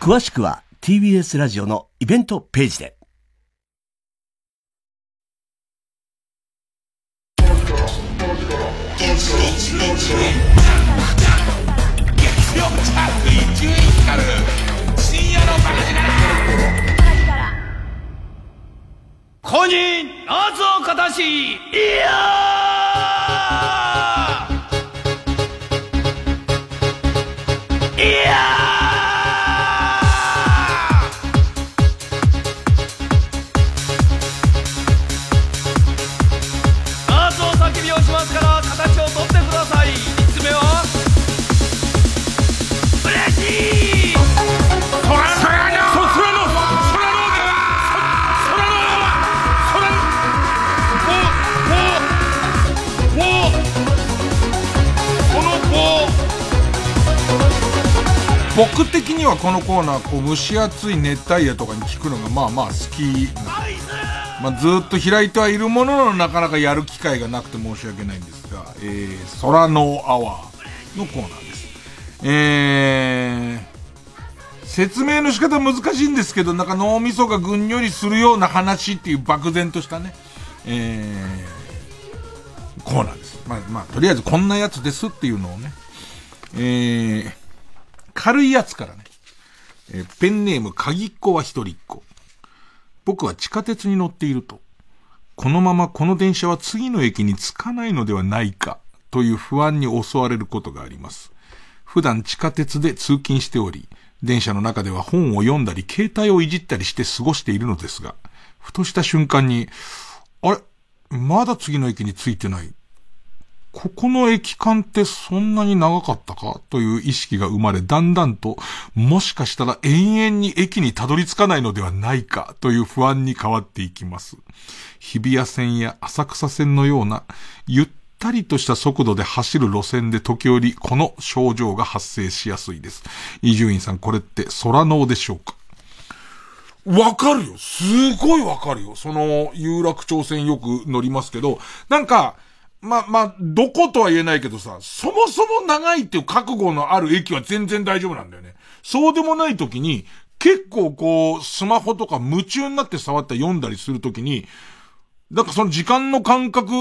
詳しくは TBS ラジオのイベントページで。公認謎をかたしいや僕的にはこのコーナーこう蒸し暑い熱帯夜とかに聞くのがまあまあ好きまあ、ずっと開いてはいるもののなかなかやる機会がなくて申し訳ないんですが、えー、空のアワーのコーナーです。えー、説明の仕方難しいんですけど、なんか脳みそがぐんよりするような話っていう漠然としたね、えー、コーナーです。まあ、まあ、とりあえずこんなやつですっていうのをね、えー、軽いやつからね、えーペンネーム鍵っ子は一人っ子。僕は地下鉄に乗っていると、このままこの電車は次の駅に着かないのではないか、という不安に襲われることがあります。普段地下鉄で通勤しており、電車の中では本を読んだり、携帯をいじったりして過ごしているのですが、ふとした瞬間に、あれ？まだ次の駅に着いてない。ここの駅間ってそんなに長かったかという意識が生まれ、だんだんと、もしかしたら永遠に駅にたどり着かないのではないかという不安に変わっていきます。日比谷線や浅草線のような、ゆったりとした速度で走る路線で時折この症状が発生しやすいです。伊集院さん、これって空脳でしょうか？わかるよ。すごいわかるよ。その、有楽町線よく乗りますけど、なんか、ま、まどことは言えないけどさ、そもそも長いっていう覚悟のある駅は全然大丈夫なんだよね。そうでもない時に、結構こう、スマホとか夢中になって触ったり読んだりする時に、なんかその時間の感覚、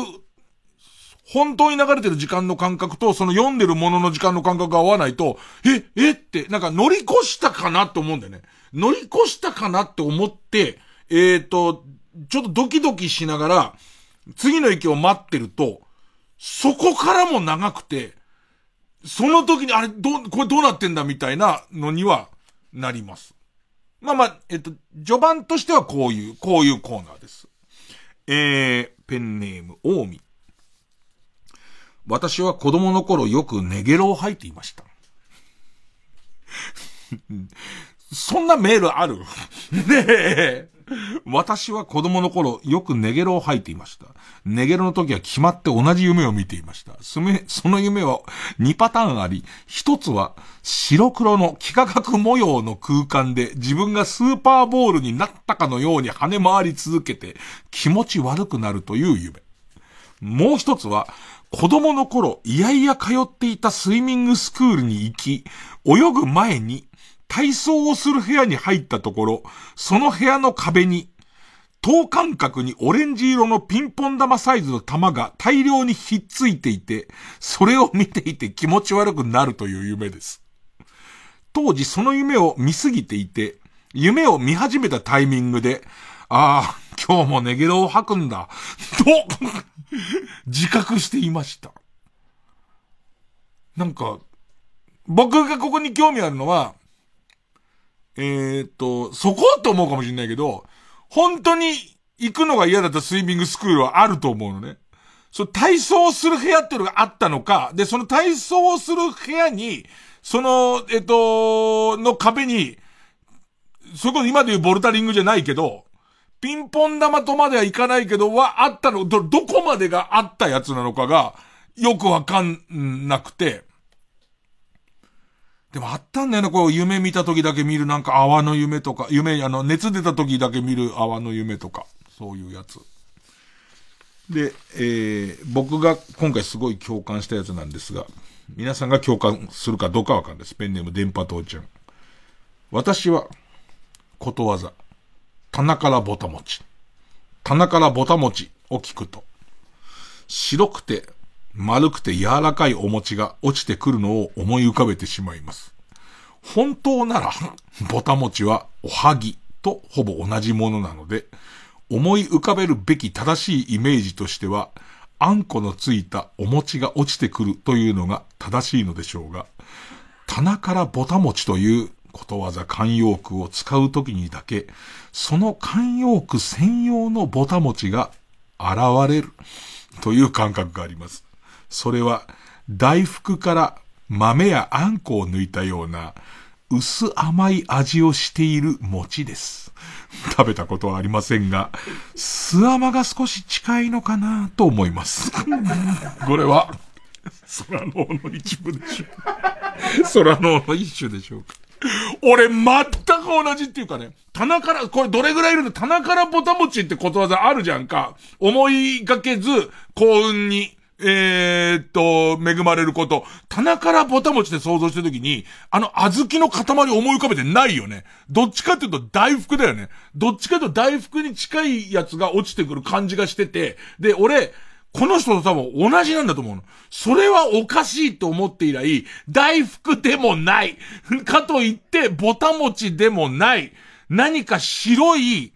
本当に流れてる時間の感覚と、その読んでるものの時間の感覚が合わないと、え、えって、なんか乗り越したかなって思うんだよね。乗り越したかなって思って、えっ、と、ちょっとドキドキしながら、次の駅を待ってると、そこからも長くて、その時に、あれ、ど、これどうなってんだみたいなのにはなります。まあまあ、えっと、序盤としてはこういう、こういうコーナーです。えー、ペンネーム、大見。私は子供の頃よくネゲロを吐いていました。<laughs> そんなメールある？<laughs> ねえ。私は子供の頃よくネゲロを吐いていました。ネゲロの時は決まって同じ夢を見ていました。そめその夢は2パターンあり、一つは白黒の幾何学模様の空間で自分がスーパーボールになったかのように跳ね回り続けて気持ち悪くなるという夢。もう一つは、子供の頃、いやいや通っていたスイミングスクールに行き、泳ぐ前に体操をする部屋に入ったところ、その部屋の壁に、等間隔にオレンジ色のピンポン玉サイズの玉が大量にひっついていて、それを見ていて気持ち悪くなるという夢です。当時その夢を見すぎていて、夢を見始めたタイミングで、ああ、今日もネゲロを吐くんだ、と、<laughs> 自覚していました。なんか、僕がここに興味あるのは、えー、っと、そこ？と思うかもしれないけど、本当に行くのが嫌だったスイミングスクールはあると思うのね。そう、体操する部屋っていうのがあったのか、で、その体操をする部屋に、その、えっと、の壁に、そこ今で言うボルタリングじゃないけど、ピンポン玉とまではいかないけど、はあったの、ど、どこまでがあったやつなのかが、よくわかんなくて、でもあったんだよね、こう夢見た時だけ見るなんか泡の夢とか、夢、あの、熱出た時だけ見る泡の夢とか、そういうやつ。で、えー、僕が今回すごい共感したやつなんですが、皆さんが共感するかどうかわかんないです。ペンネーム電波父ちゃん。私は、ことわざ、棚からぼたもち。棚からぼたもちを聞くと、白くて丸くて柔らかいお餅が落ちてくるのを思い浮かべてしまいます。本当なら、ぼた餅はおはぎとほぼ同じものなので、思い浮かべるべき正しいイメージとしては、あんこのついたお餅が落ちてくるというのが正しいのでしょうが、棚からぼた餅ということわざ慣用句を使うときにだけ、その慣用句専用のぼた餅が現れるという感覚があります。それは大福から豆やあんこを抜いたような薄甘い味をしている餅です。<laughs> 食べたことはありませんが、酢甘が少し近いのかなと思います。<laughs> これは、空のの一部でしょうか。空のの一種でしょうか。俺、全く同じっていうかね、棚から、これどれぐらいいるの？棚からぼたもちってことわざあるじゃんか。思いがけず、幸運に、えー、っと、恵まれること。棚からぼたもちって想像したときに、あの小豆の塊思い浮かべてないよね。どっちかっていうと大福だよね。どっちかというと大福に近いやつが落ちてくる感じがしてて、で、俺、この人と多分同じなんだと思うの。それはおかしいと思って以来、大福でもない。かといって、ぼたもちでもない。何か白い、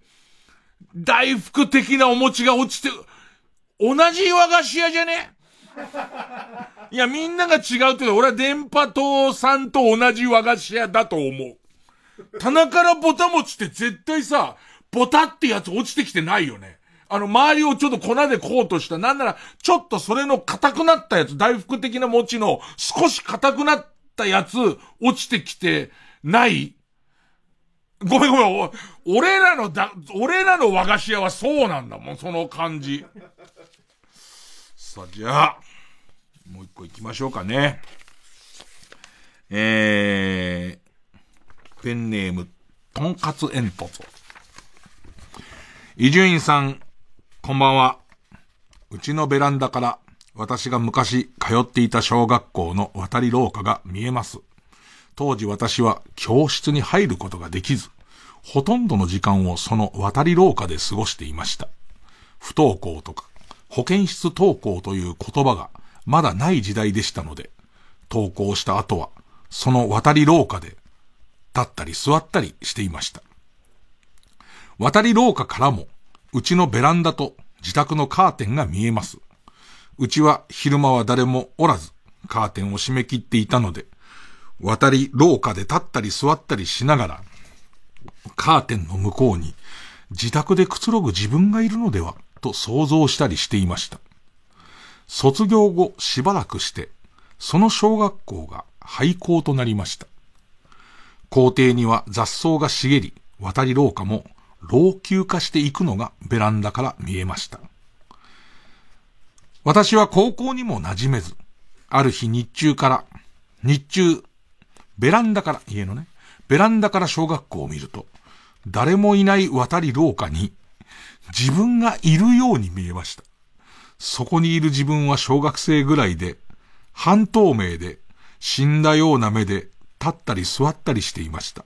大福的なお餅が落ちて、同じ和菓子屋じゃね？いや、みんなが違うって俺は電波塔さんと同じ和菓子屋だと思う。棚からぼた餅って絶対さ、ボタってやつ落ちてきてないよね。あの、周りをちょっと粉でこうとした。なんなら、ちょっとそれの硬くなったやつ、大福的な餅の少し硬くなったやつ、落ちてきてないごめんごめん。俺らのだ、俺らの和菓子屋はそうなんだもん、その感じ。さあ、じゃあ、もう一個行きましょうかね。えー、ペンネーム、とんかつ煙突。伊集院さん、こんばんは。うちのベランダから、私が昔通っていた小学校の渡り廊下が見えます。当時私は教室に入ることができず、ほとんどの時間をその渡り廊下で過ごしていました。不登校とか、保健室登校という言葉がまだない時代でしたので、登校した後は、その渡り廊下で、立ったり座ったりしていました。渡り廊下からも、うちのベランダと自宅のカーテンが見えます。うちは昼間は誰もおらず、カーテンを閉め切っていたので、渡り廊下で立ったり座ったりしながら、カーテンの向こうに自宅でくつろぐ自分がいるのではと想像したりしていました。卒業後しばらくして、その小学校が廃校となりました。校庭には雑草が茂り、渡り廊下も老朽化していくのがベランダから見えました。私は高校にも馴染めず、ある日日中から、日中、ベランダから、家のね、ベランダから小学校を見ると、誰もいない渡り廊下に、自分がいるように見えました。そこにいる自分は小学生ぐらいで、半透明で、死んだような目で、立ったり座ったりしていました。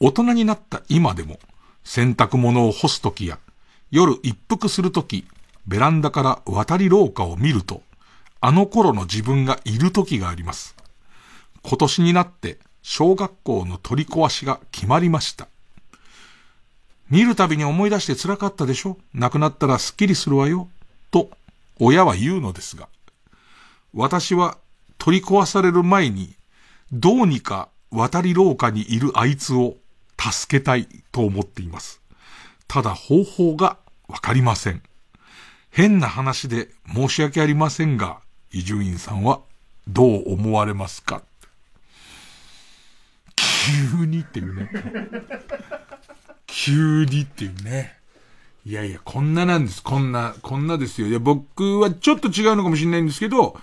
大人になった今でも、洗濯物を干すときや、夜一服するとき、ベランダから渡り廊下を見ると、あの頃の自分がいる時があります。今年になって小学校の取り壊しが決まりました。見るたびに思い出して辛かったでしょ？亡くなったらスッキリするわよ？と、親は言うのですが、私は取り壊される前に、どうにか渡り廊下にいるあいつを助けたいと思っています。ただ方法がわかりません。変な話で申し訳ありませんが、伊集院さんはどう思われますか？急にっていうね。急にっていうね。いやいや、こんななんです。こんな、こんなですよ。いや、僕はちょっと違うのかもしれないんですけど、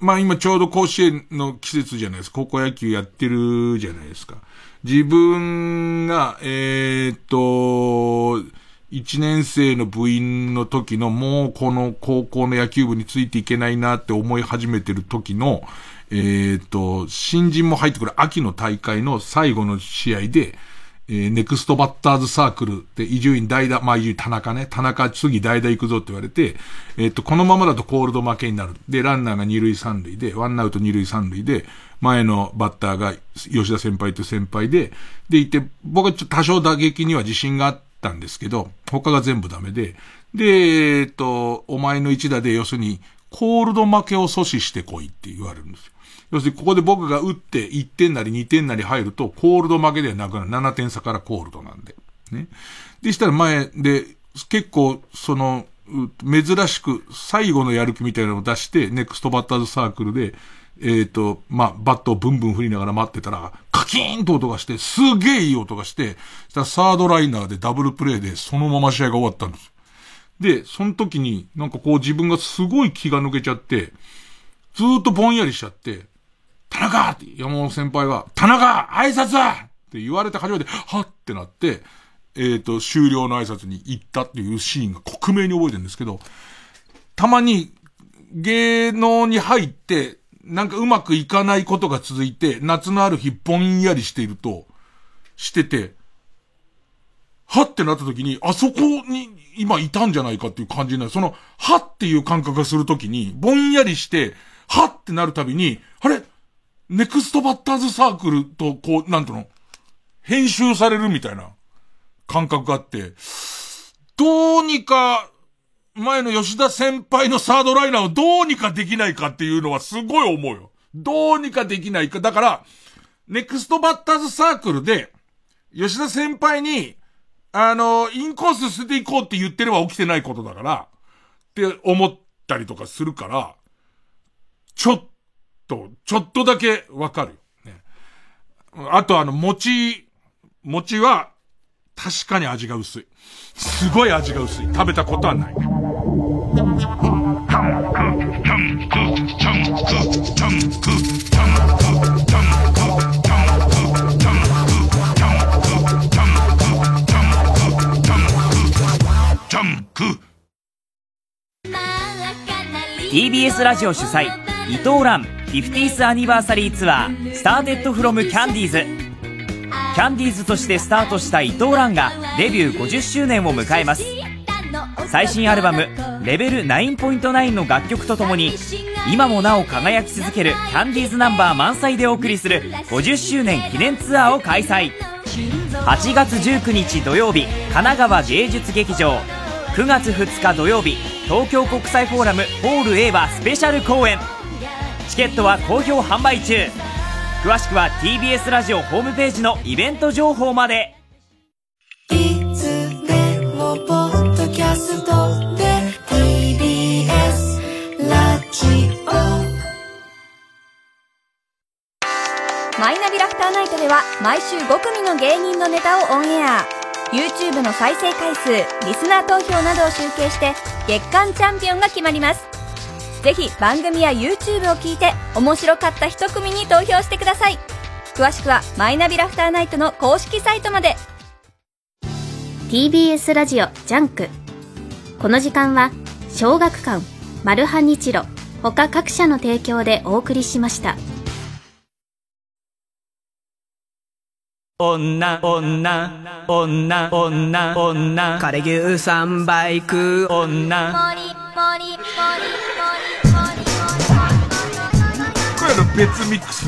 まあ今ちょうど甲子園の季節じゃないですか。高校野球やってるじゃないですか。自分が、えー、っと、一年生の部員の時のもうこの高校の野球部についていけないなって思い始めてる時の、えー、っと、新人も入ってくる秋の大会の最後の試合で、えー、ネクストバッターズサークルで、伊集院代打、まあ伊集院田中ね、田中次代打行くぞって言われて、えー、っと、このままだとコールド負けになる。で、ランナーが二塁三塁で、ワンアウト二塁三塁で、前のバッターが吉田先輩と先輩で、でいて、僕はちょっと多少打撃には自信があったんですけど、他が全部ダメで、で、えー、っと、お前の一打で要するに、コールド負けを阻止してこいって言われるんですよ。要するにここで僕が打って1点なり2点なり入ると、コールド負けではなくなる。7点差からコールドなんで。ね。でしたら前で、結構、その、珍しく最後のやる気みたいなのを出して、ネクストバッターズサークルで、えっ、と、まあ、バットをブンブン振りながら待ってたら、カキーンと音がして、すげえいい音がして、したサードライナーでダブルプレイでそのまま試合が終わったんです。で、その時になんかこう自分がすごい気が抜けちゃって、ずーっとぼんやりしちゃって、田中!って山本先輩が、田中挨拶だ!って言われて初めて、はっ!てなって、えっ、ー、と、終了の挨拶に行ったっていうシーンが克明に覚えてるんですけど、たまに芸能に入って、なんかうまくいかないことが続いて、夏のある日ぼんやりしていると、してて、はっ!てなった時に、あそこに今いたんじゃないかっていう感じになる。その、はっ!ていう感覚がするときに、ぼんやりして、はってなるたびに、あれ？ネクストバッターズサークルと、こう、なんとの、編集されるみたいな感覚があって、どうにか、前の吉田先輩のサードライナーをどうにかできないかっていうのはすごい思うよ。どうにかできないか。だから、ネクストバッターズサークルで、吉田先輩に、あの、インコース捨てていこうって言ってれば起きてないことだから、って思ったりとかするから、ちょっと、ちょっとだけわかるよ、ね。あとあの、餅、餅は、確かに味が薄い。すごい味が薄い。食べたことはない。TBS ラジオ主催伊藤蘭 50th アニバーサリーツアースターテッドフロムキャンディーズキャンディーズとしてスタートした伊藤蘭がデビュー50周年を迎えます。最新アルバム「レベル9.9」の楽曲とともに今もなお輝き続けるキャンディーズナンバー満載でお送りする50周年記念ツアーを開催。8月19日土曜日神奈川芸術劇場。9月2日土曜日東京国際フォーラムホール A はスペシャル公演。チケットは好評販売中。詳しくは TBS ラジオホームページのイベント情報まで。いつでもポッドキャストで TBS ラジマイナビラフターナイトでは毎週5組の芸人のネタをオンエア。YouTube の再生回数リスナー投票などを集計して月間チャンピオンが決まりますぜひ番組や YouTube を聞いて面白かった一組に投票してください。詳しくはマイナビラフターナイトの公式サイトまで。TBS ラジオ JUNK。この時間は小学館マルハニチロ他各社の提供でお送りしました。女、女、女、女、女。枯れ牛三倍食う女。これあの別ミックス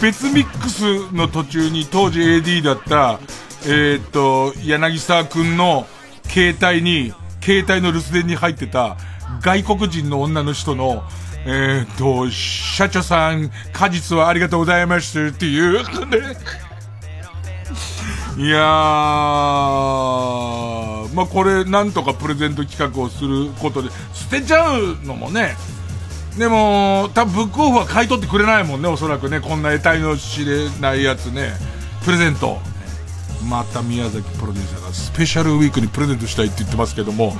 別ミックスの途中に当時 AD だったえーっと柳沢くんの携帯に携帯の留守電に入ってた外国人の女の人のえーっと社長さん果実はありがとうございますっていうねいやー、まあこれなんとかプレゼント企画をすることで、捨てちゃうのもね、でも、多分ブックオフは買い取ってくれないもんね、おそらくね。こんな得体の知れないやつね。プレゼント。また宮崎プロデューサーがスペシャルウィークにプレゼントしたいって言ってますけども、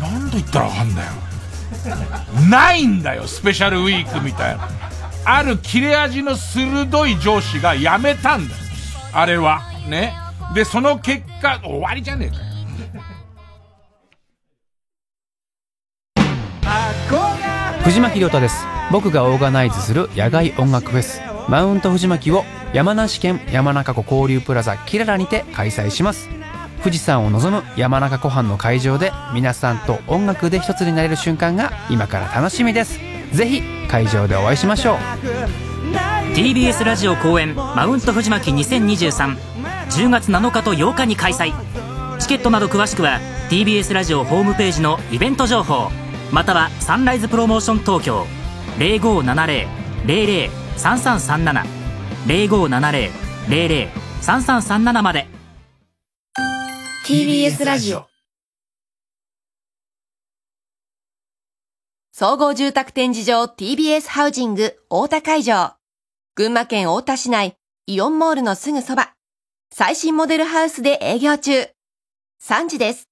何度言ったらわかんだよ。ないんだよ、スペシャルウィークみたいな。ある切れ味の鋭い上司が辞めたんだよ。あれは。ね。で、その結果、終わりじゃねえかよ。藤巻亮太です。僕がオーガナイズする野外音楽フェス。マウント藤巻を山梨県山中湖交流プラザキララにて開催します。富士山を望む山中湖畔の会場で皆さんと音楽で一つになれる瞬間が今から楽しみです。ぜひ会場でお会いしましょう。TBS ラジオ公演マウント藤巻20230月7日と8日に開催チケットなど詳しくは TBS ラジオホームページのイベント情報またはサンライズプロモーション東京。0570-003337 0570-003337まで。TBS ラジオ。総合住宅展示場 TBS ハウジング大田会場。群馬県太田市内イオンモールのすぐそば。最新モデルハウスで営業中。3時です。